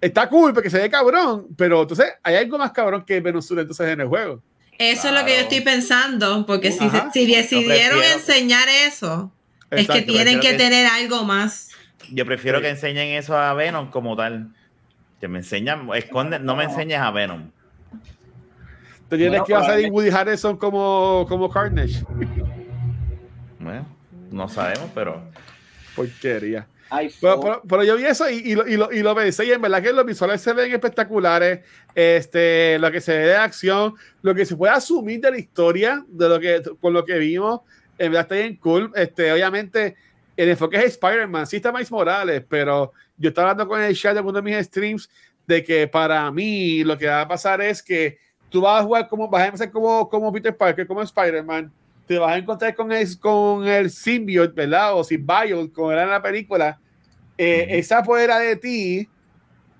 B: está cool porque se ve cabrón, pero entonces hay algo más cabrón que Venom Suit entonces en el juego.
C: Eso es lo que yo
D: Claro.
C: estoy pensando, porque si,
B: Ajá.
C: si decidieron enseñar eso, es que tienen que
D: que-
C: tener algo más.
D: Yo prefiero
B: Sí.
D: que enseñen eso a Venom como tal. Que me enseñan, esconde, no me enseñes a Venom.
B: Tú tienes
E: Bueno,
B: que hacer
E: probable-
B: Woody Harrison como, como Carnage.
D: Bueno, no sabemos, pero
B: Porquería. Pero,
E: fuck.
B: pero- pero yo vi eso y, y lo, y, lo, y lo pensé y en verdad que los visuales se ven espectaculares, este, lo que se ve de acción, lo que se puede asumir de la historia, de lo que, con lo que vimos, en verdad está bien cool. Este, obviamente, el enfoque es Spider-Man, sí está Miles Morales, pero yo estaba hablando con el chat de uno de mis streams de que para mí lo que va a pasar es que tú vas a jugar como, vas a empezar como, como Peter Parker, como Spider-Man, te vas a encontrar con el, con el symbiote, ¿verdad? O symbiote, como era en la película, eh, esa apodera de ti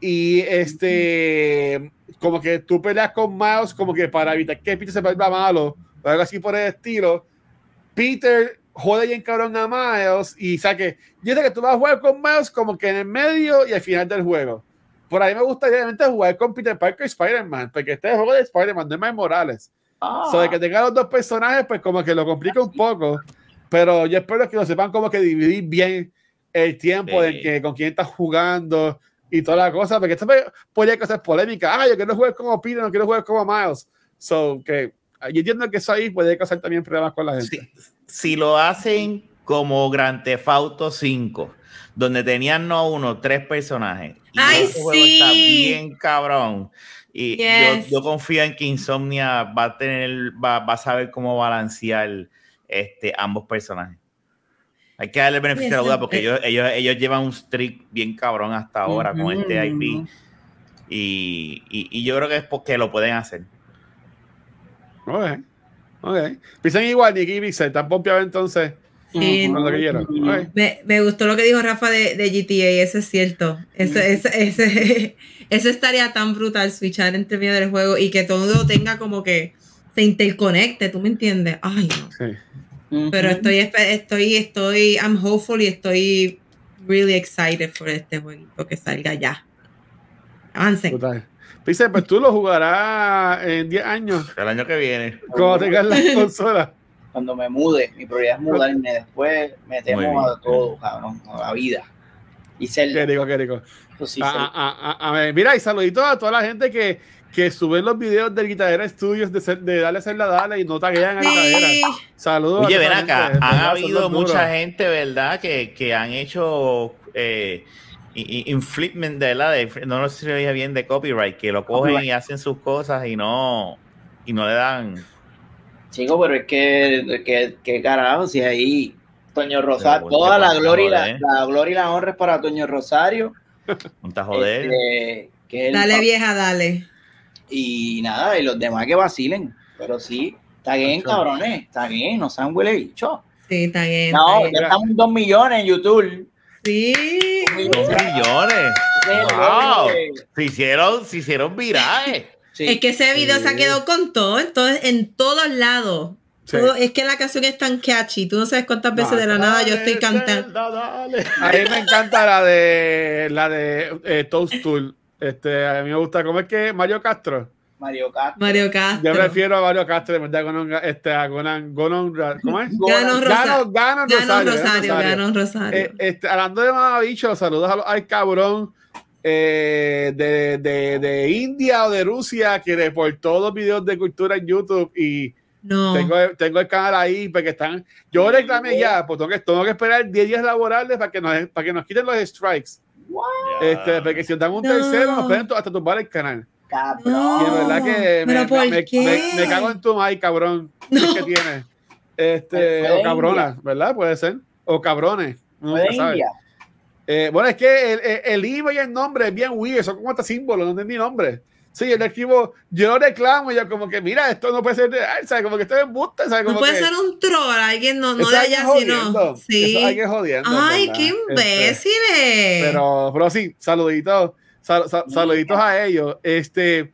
B: y este, como que tú peleas con Miles como que para evitar que Peter se vuelva malo o algo así por el estilo. Peter jode bien cabrón a Miles y saque, yo sé que tú vas a jugar con Miles como que en el medio y al final del juego. Por ahí me gustaría realmente jugar con Peter Parker y Spider-Man, porque este es el juego de Spider-Man, no es Miles Morales.
E: Ah,
B: So, de que tenga los dos personajes, pues como que lo complica un poco. Pero yo espero que lo sepan como que dividir bien el tiempo de
D: Sí.
B: que con quién estás jugando y toda la cosa, porque esto puede- podría ser polémica. Ah, yo quiero jugar como Peter, no quiero jugar como Miles. So, que yo entiendo que eso ahí puede causar también problemas con la gente.
D: si, si lo hacen como Grand Theft Auto 5, donde tenían no uno, tres personajes. y
C: ¡Ay,
D: ese juego está bien cabrón. Y
C: Yes.
D: yo, yo confío en que Insomnia va a tener, va, va a saber cómo balancear este, ambos personajes. Hay que darle beneficio a la duda porque ellos, ellos, ellos llevan un streak bien cabrón hasta ahora con este. IP. Y, y, y yo creo que es porque lo pueden hacer.
B: Ok, ok. Piensan igual, Nicky y Pixel, están pompeados entonces
C: Sí.
B: lo que quieran. Ok.
C: Me, me gustó lo que dijo Rafa de, de GTA, eso es cierto. Eso, eso, ese- [LAUGHS] eso estaría tan brutal, switchar entre medio del juego y que todo tenga como que se interconecte, ¿tú me entiendes? Ay, no.
B: Sí.
C: Pero estoy, estoy, estoy, I'm hopeful y estoy really excited por este jueguito que salga ya. Avancen.
B: Total. Pixel, pues tú lo jugarás en 10 años
D: El año que viene.
B: cuando tengas la consola.
E: Cuando me mude, mi prioridad es mudarme, después metemos
D: bien.
E: a todo, cabrón, a la vida. Y ser
B: Qué rico, qué rico.
E: pues sí,
B: A,
E: Zelda.
B: a- a- a- a ver, mira, y saluditos a toda la gente que, que sube los videos del Guitarrera Studios de, ser- de Dale Celda Dale y no taguean a Guitarrera.
C: Sí.
B: Saludos.
D: Oye,
B: a
D: ven acá,
B: la
D: han habido mucha gente, ¿verdad? Que, que han hecho eh, i- i- infliction de la de, no lo sé si lo dije bien, de copyright, que lo cogen
E: Copyright.
D: y hacen sus cosas y no, y no le dan.
E: Chico, pero es que, que, que carajo, si ahí Toño Rosario,
D: Pero,
E: toda la gloria, y la,
D: joder.
E: la gloria y la honra es para Toño Rosario.
D: Un tajo de él.
E: este, que
C: Dale vieja, dale.
E: Y nada, y los demás que vacilen. Pero sí, está bien, cabrones, está bien, no sean huele bicho.
C: Sí, está bien.
E: No,
C: está
E: ya
C: bien.
E: estamos en dos millones en YouTube.
C: Sí.
D: Dos millones. Wow. Se hicieron, se hicieron virales.
E: Sí.
C: Es que ese video se ha quedado con todo, entonces en todos lados.
B: Sí.
C: Todo- es que la canción es tan catchy. Tú no sabes cuántas veces de la nada yo estoy cantando.
D: Dale.
B: A mí me encanta la de la de eh, Toast Tool. Este, a mí me gusta, ¿cómo es que Mario Castro?
E: Mario Castro.
C: Mario Castro.
B: Yo prefiero a Mario Castro, de verdad, con un- este, a Gonan, Gonan, ¿cómo es?
C: Ganon Rosario.
B: Ganon Rosario.
C: Rosario,
B: Ganon
C: Ganon Rosario.
B: Eh, este, hablando de mamabicho, saludos a los- al cabrón eh, de, de, de India o de Rusia que reportó los videos de cultura en YouTube y
C: no.
B: tengo, tengo el canal ahí porque están. Yo reclamé ya, pues tengo que, tengo que esperar 10 días laborables para que nos, para que nos quiten los strikes. Este, porque si nos dan un
C: No.
B: tercero, nos pueden hasta tumbar el canal.
E: Cabrón.
C: No.
B: Y en verdad que me,
C: ¿pero por
B: me-
C: qué?
B: me- me cago en tu ay, cabrón. que tiene. Este,
E: Fue de
B: o cabronas, ¿verdad? Puede ser. O cabrones. nunca sabe.
E: India.
B: Eh, bueno, es que el, el, el IVA y el nombre es bien weird, son como hasta símbolos, no entendí nombre. Sí, el escribo, yo lo reclamo y yo como que, mira, esto no puede ser real, ¿sabes? Como que esto es embuste, ¿sabes?
C: No
B: Como
C: puede
B: que,
C: ser un troll, alguien no, no de allá, sino.
B: jodiendo,
C: Sí.
B: Eso hay que jodiendo.
C: Ay,
B: ¿verdad?
C: qué
B: Este,
C: imbéciles.
B: pero, pero sí, saluditos, sal- sal- saluditos a ellos. Este,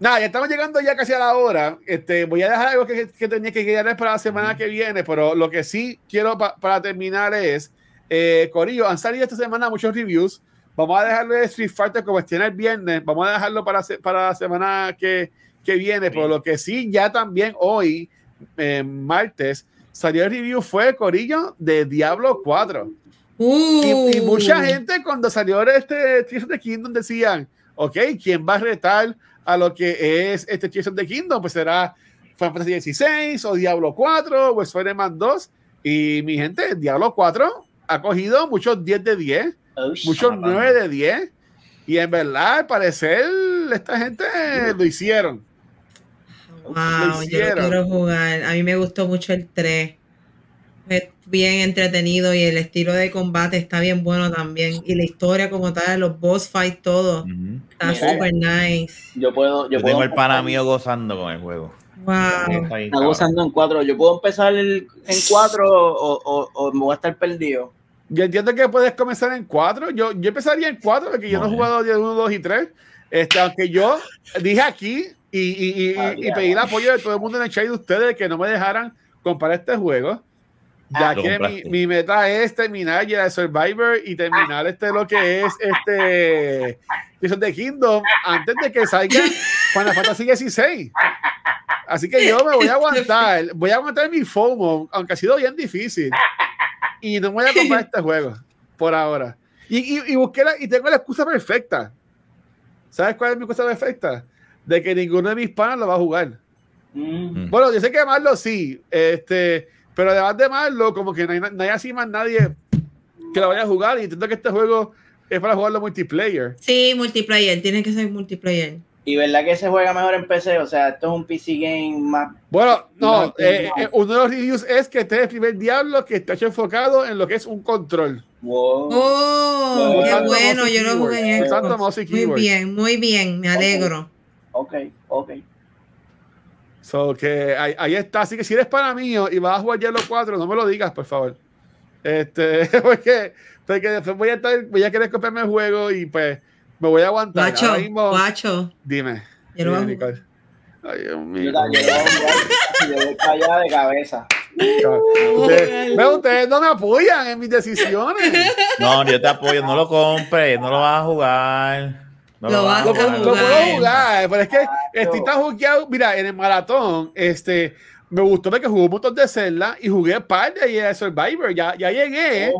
B: nada, ya estamos llegando ya casi a la hora. Este, voy a dejar algo que, que tenía que quedar para la semana que viene, pero lo que sí quiero pa- para terminar es, eh, Corillo, han salido esta semana muchos reviews. Vamos a dejarlo de Street Fighter como esté el viernes. Vamos a dejarlo para, para la semana que, que viene. Pero lo que sí, ya también hoy, eh, martes, salió el review fue Corillo de Diablo 4.
C: Uh.
B: Y, y mucha gente cuando salió este Tears of the Kingdom decían, ok, ¿quién va a retar a lo que es este Tears of the Kingdom? Pues será Final Fantasy XVI o Diablo 4 o Spider-Man 2. Y mi gente, Diablo 4 ha cogido muchos 10 de 10,
E: Oh,
B: muchos
D: Ah,
B: 9 de 10. Y en verdad, al parecer, esta gente lo hicieron.
C: Wow,
B: lo
C: yo
B: hicieron.
C: lo quiero jugar. A mí me gustó mucho el 3. Es bien entretenido y el estilo de combate está bien bueno también. Y la historia como tal, los boss fights, todo. Está
E: Mira.
C: super nice.
E: Yo puedo. Yo,
D: Yo
E: puedo
D: tengo el pana mío gozando con el juego.
C: Wow.
D: Está
E: gozando en cuatro. Yo puedo empezar el- en cuatro o, o, o me voy a estar perdido.
B: Yo entiendo que puedes comenzar en 4. Yo, yo empezaría en 4 porque yo no he jugado 10, 1, 2 y 3. Este, aunque yo dije aquí y, y, y, y- y pedí el apoyo de todo el mundo en el chat de ustedes que no me dejaran comprar este juego. Ya que mi, mi meta es terminar ya de Survivor y terminar este lo que es este of the Kingdom antes de que salga Final Fantasy XVI. Así que yo me voy a [LAUGHS] aguantar, voy a aguantar mi FOMO, aunque ha sido bien difícil. Y no voy a comprar este juego por ahora. Y, y, y busqué la- y tengo la excusa perfecta. ¿Sabes cuál es mi excusa perfecta? De que ninguno de mis panas lo va a jugar.
E: Mm.
D: Mm.
B: Bueno, yo sé que Marlo sí, este, pero además de Marlo, como que no hay, no hay así más nadie que lo vaya a jugar. Y entiendo que este juego es para jugarlo multiplayer.
C: Sí, multiplayer, tiene que ser multiplayer.
E: Y verdad que se juega mejor en PC, o sea, esto es un PC game más.
B: Bueno, no, eh, eh, uno de los reviews es que este es el primer Diablo que está hecho enfocado en lo que es un control.
E: Wow.
C: Oh, qué
B: Usando
C: bueno, yo lo jugué en Muy bien, muy bien, me alegro.
E: Ok, ok.
B: So que ahí, ahí está. Así que si eres para mí y vas a jugar Diablo 4, no me lo digas, por favor. Este, [LAUGHS] porque, porque después voy a estar, voy a querer comprarme el juego y pues me voy a aguantar.
C: Guacho,
B: Ahora mismo,
C: guacho.
B: dime.
C: Yo.
B: Nicole. Ay, Dios mío.
E: yo, yo- yo voy para allá de cabeza.
B: Ustedes, ve, ustedes no me apoyan en mis decisiones.
D: No, yo te apoyo, no lo compres, no lo vas a jugar. No
C: Lo vas
B: Lo,
C: a
B: puedo-
C: jugar.
B: lo puedo jugar, pero es que estoy tan jugueado. Mira, en el maratón, este, me gustó porque jugué un montón de Zelda y jugué par de Survivor. Ya, ya llegué,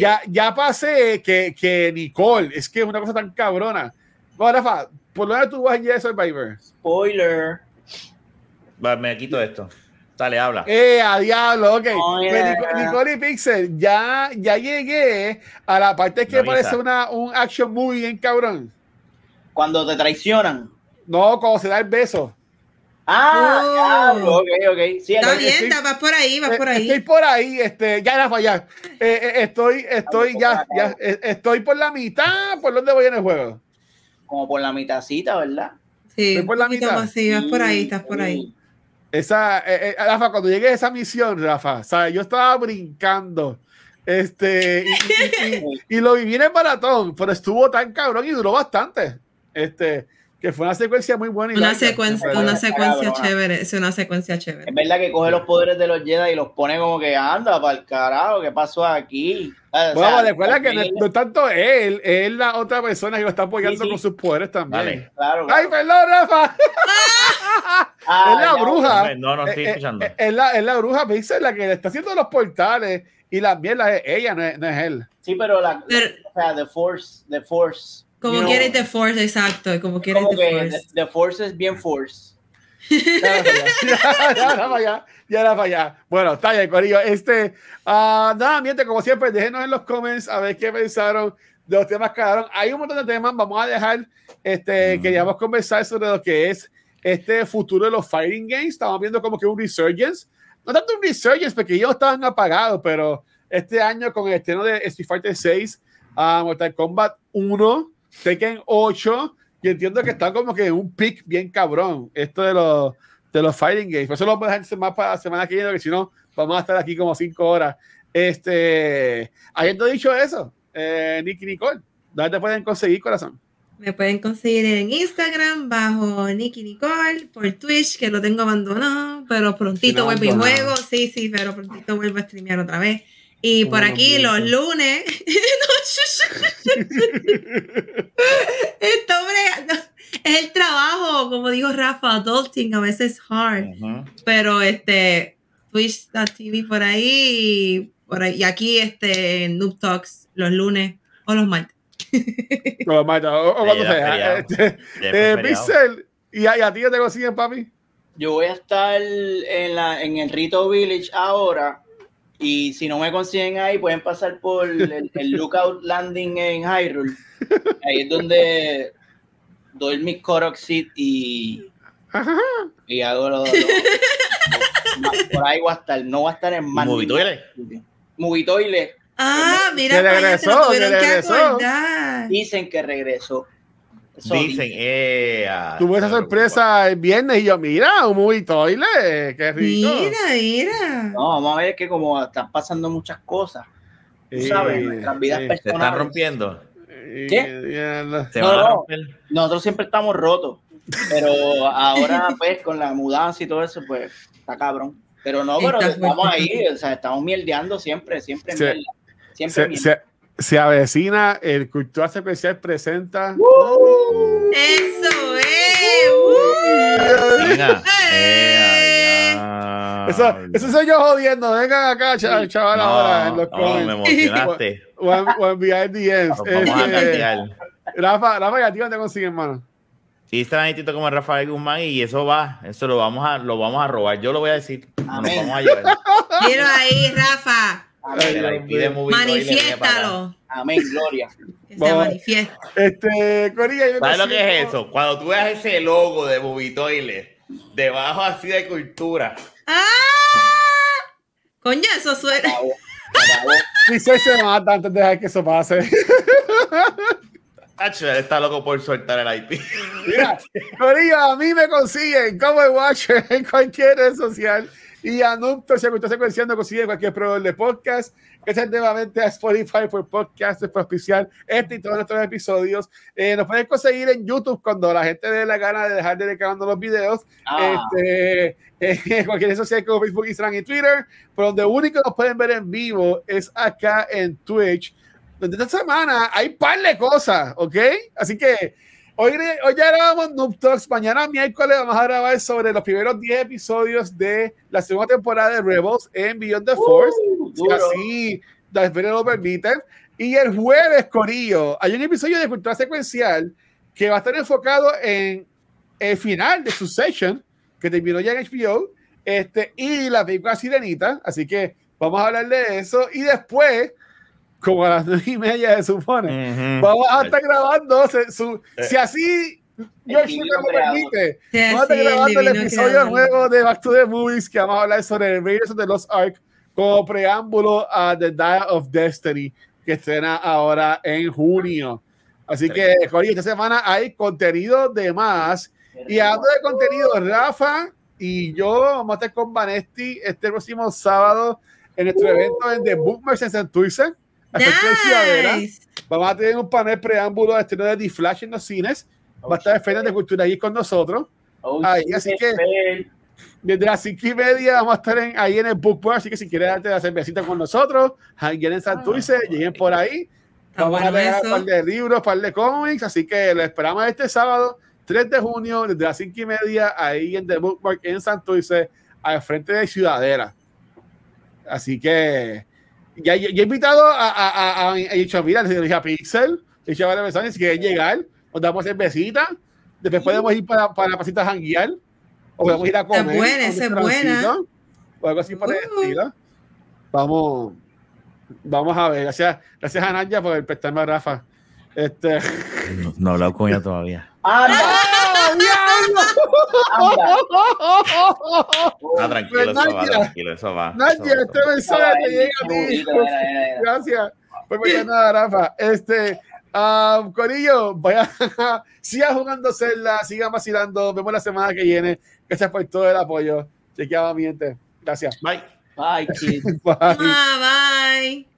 B: ya, ya pasé que, que Nicole, es que es una cosa tan cabrona. Bueno, Rafa, ¿por dónde tú vas en Jedi Survivor?
E: Spoiler.
D: Va, me quito esto. Dale, habla.
B: Eh, a diablo, ok.
E: Oh,
B: Pues
E: yeah.
B: Nicole y Pixel, ya, ya llegué a la parte que parece una, un action movie bien cabrón.
E: Cuando te traicionan.
B: No, cuando se da el beso.
E: Ah,
C: Oh.
E: ok, ok. Sí,
C: Está bien,
B: estoy-
C: está- vas por ahí, vas por
B: Eh,
C: ahí.
B: Estoy por ahí, este, ya Rafa, ya. Eh, eh, estoy, estoy, ya, ya, estoy por la mitad, por donde voy en el juego.
E: Como por la mitacita, ¿verdad?
C: Sí,
B: Estoy por la mitad.
C: más, sí, vas por ahí, estás por ahí.
B: Esa, eh, eh, Rafa, cuando llegué a esa misión, Rafa, ¿sabes? yo estaba brincando. Este, y, y- y- [LAUGHS] y lo viví en el maratón, pero estuvo tan cabrón y duró bastante. Este, que fue una secuencia muy buena. y
C: Una
B: larga,
C: secuencia, una secuencia chévere, es una secuencia chévere.
E: Es verdad que coge los poderes de los Jedi y los pone como que anda para el carajo, ¿qué pasó aquí? O
B: Bueno,
E: sea,
B: recuerda que no, no es tanto él, es la otra persona que lo está apoyando
E: Sí, sí.
B: con sus poderes también.
E: Claro,
B: Ay, perdón, Rafa.
E: Ah, [LAUGHS]
B: es la
E: ya,
B: bruja.
D: No, no estoy
B: Eh, eh,
D: escuchando.
B: eh, Es la, es la bruja Pixel la que le está haciendo los portales y las mierdas es ella, no es, no es él.
E: Sí, pero la,
C: Pero-
E: o sea, The Force, The Force.
C: Como
E: you know,
C: quieres The Force, exacto, como quieres
E: como
C: The Force.
E: the, the Force es bien Force. [LAUGHS]
B: Ya era para allá. Ya era para allá. Ya era para allá. Bueno, está bien, Corillo. Este, ah, nada, miente, como siempre, déjenos en los comments a ver qué pensaron de los temas que quedaron. Hay un montón de temas, vamos a dejar, este,
D: Mm.
B: queríamos conversar sobre lo que es este futuro de los fighting games. Estamos viendo como que un resurgence. No tanto un resurgence, porque ellos estaban apagados, pero este año con el estreno de Street Fighter 6, a Mortal Kombat 1, Tekken 8, y entiendo que está como que en un pick bien cabrón, esto de los, de los fighting games. Por eso lo vamos a dejar más para la semana que viene, porque si no, vamos a estar aquí como cinco horas. Este, habiendo dicho eso, eh, Nicky Nicole, ¿dónde te pueden conseguir, corazón?
C: Me pueden conseguir en Instagram bajo Nicky Nicole, por Twitch, que lo tengo abandonado, pero prontito
B: Sí,
C: vuelvo y juego. Sí, sí, pero prontito vuelvo a streamear otra vez. Y por
B: Bueno,
C: aquí los lunes. [LAUGHS] Esto, hombre, es el trabajo, como dijo Rafa, adulting a veces es hard.
D: Ujú.
C: Pero este, Twitch.tv por ahí, y por ahí, y aquí este, Noob Talks los lunes o los martes. [LAUGHS]
B: o, Marta, o- o cuando sea.
D: feriado. [LAUGHS]
B: Este,
D: Ya
B: eh. Pixel, ¿y a, y a ti qué te consiguen, papi?
E: Yo voy a estar en, la, en el Rito Village ahora. Y si no me consiguen ahí, pueden pasar por el, el Lookout Landing en Hyrule. Ahí es donde doy mis Coroxit y,
B: Ajá.
E: y hago lo, lo- lo- Por ahí voy a estar. No voy a estar en más.
D: Movie Toilet.
E: Movitoile.
C: Ah, mira,
B: Que
C: para allá, se lo
B: regresó,
C: tuvieron
B: que
C: que
B: regresó.
C: acordar.
E: Dicen que regresó.
D: Dicen, eh, ah,
B: Tuve esa sorpresa el viernes y yo, mira, un movie toilet, qué rico.
C: Mira, mira.
E: No, vamos a ver que como están pasando muchas cosas, tú
B: Sí,
E: sabes, nuestras vidas
B: sí.
D: Se están
E: personales.
D: rompiendo.
B: Mierda.
D: Se
E: No,
D: van a
E: no.
D: romper.
E: Nosotros siempre estamos rotos, pero ahora [LAUGHS] pues con la mudanza y todo eso, pues está cabrón. Pero no, pero estamos ahí, o sea, estamos mierdeando siempre, siempre
B: Sí.
E: mierda. Siempre
B: Se,
E: mierda.
B: se- se avecina el Cultura Secuencial presenta.
C: Eso es. Uh.
D: Eh,
B: Eso, soy yo jodiendo. Vengan acá, cha- chaval,
D: No,
B: ahora en los
D: no, me emocionaste.
B: O, en- o enviar DMs.
D: Vamos a cambiar.
B: Rafa, Rafa, ¿y a ti dónde consiguen, mano?
D: Sí, está bonitito como Rafael Guzmán y eso va, eso lo vamos a, lo vamos a robar. Yo lo voy a decir. Nos vamos a llevar.
C: Mira ahí, Rafa. Manifiéstalo.
E: Amén, gloria.
C: Que se
B: Vamos.
C: manifieste.
B: Este, Corilla, yo
D: ¿Sabes lo que es eso? Cuando tú ves ese logo de Movie Toilet, debajo así de cultura.
C: ¡Ah! Coño, eso suena.
B: Dice se mata antes de dejar que eso pase.
D: Él está loco por soltar el IP.
B: Mira, Corillo, a mí me consiguen como el Watcher en cualquier red social y a Nupto, si usted secuencial, no consigue cualquier proveedor de podcast. Gracias nuevamente a Spotify por podcast, por auspiciar este y todos nuestros episodios. Eh, nos pueden conseguir en YouTube cuando la gente dé la gana de dejar de recabando los videos.
E: Ah,
B: Este, [LAUGHS] en cualquier red social como Facebook, Instagram y Twitter. Pero donde único nos pueden ver en vivo es acá en Twitch. Donde esta semana hay par de cosas, ¿ok? Así que hoy, hoy ya grabamos Noob Talks. Mañana miércoles vamos a grabar sobre los primeros 10 episodios de la segunda temporada de Rebels en Beyond the Force.
E: uh,
B: Si así Darth Vader lo permite. Y el jueves, Corillo, hay un episodio de Cultura Secuencial que va a estar enfocado en el final de su session, que terminó ya en HBO, este, y la película Sirenita. Así que vamos a hablar de eso. Y después, como a las [LAUGHS] nueve y media se supone, vamos a estar grabando. se- su-
D: Eh.
B: si así George Lucas lo permite,
C: Sí,
B: Vamos a estar
C: sí, el
B: grabando el
C: divino
B: episodio
C: creador.
B: nuevo de Back to the Movies que vamos a hablar sobre el Raiders of the Lost Ark como preámbulo a The Dial of Destiny que estrena ahora en junio. Así que, Cory, esta semana hay contenido de más. Y hablando de contenido, Rafa y yo vamos a estar con Vanesti este próximo sábado en nuestro evento en The Bookmarks en Santurce. Al frente de Ciudadela.
C: Nice.
B: Vamos a tener un panel preámbulo de estreno de The Flash en los cines. Va a estar Fernández de Cultura allí con nosotros.
E: Oh,
B: Ay,
E: sí,
B: así que-. Desde las cinco y media vamos a estar en- ahí en el Book Bar, así que si quieres darte la cervecita con nosotros, lleguen en Santurce, lleguen por ahí. Vamos a regalar un par de libros, un par de cómics, así que lo esperamos este sábado, 3 de junio, desde las cinco y media, ahí en The Bookmark en Santurce, al frente de Ciudadela. Así que ya, ya- ya he invitado a, a, a, a- he dicho, mira, le dije a Pixel, le dije a varias personas, si quieren llegar, nos damos cervecita, después podemos ir para, para la pasita janguear, o podemos ir a comer.
C: buena, esa es buena.
B: restaurancito, O algo así el
C: Uh.
B: estilo. Vamos, vamos a ver. Gracias, gracias a Naya por prestarme a Rafa Este.
D: No, no he hablado con ella todavía. [LAUGHS]
B: ¡Ah!
E: ¡Anda!
D: Ah, tranquilo, eso va, tranquilo, eso va.
B: Nadia, este mensaje te llega a ti. Gracias. Pues pues nada, Rafa. Este, ah, Corillo, vaya, [LAUGHS] siga jugando Zelda, siga vacilando. Vemos la semana que viene. Gracias por todo el apoyo. Chequeaba mi gente. Gracias.
D: Bye.
E: Ay, kid. [LAUGHS]
B: Bye.
C: Ah, bye.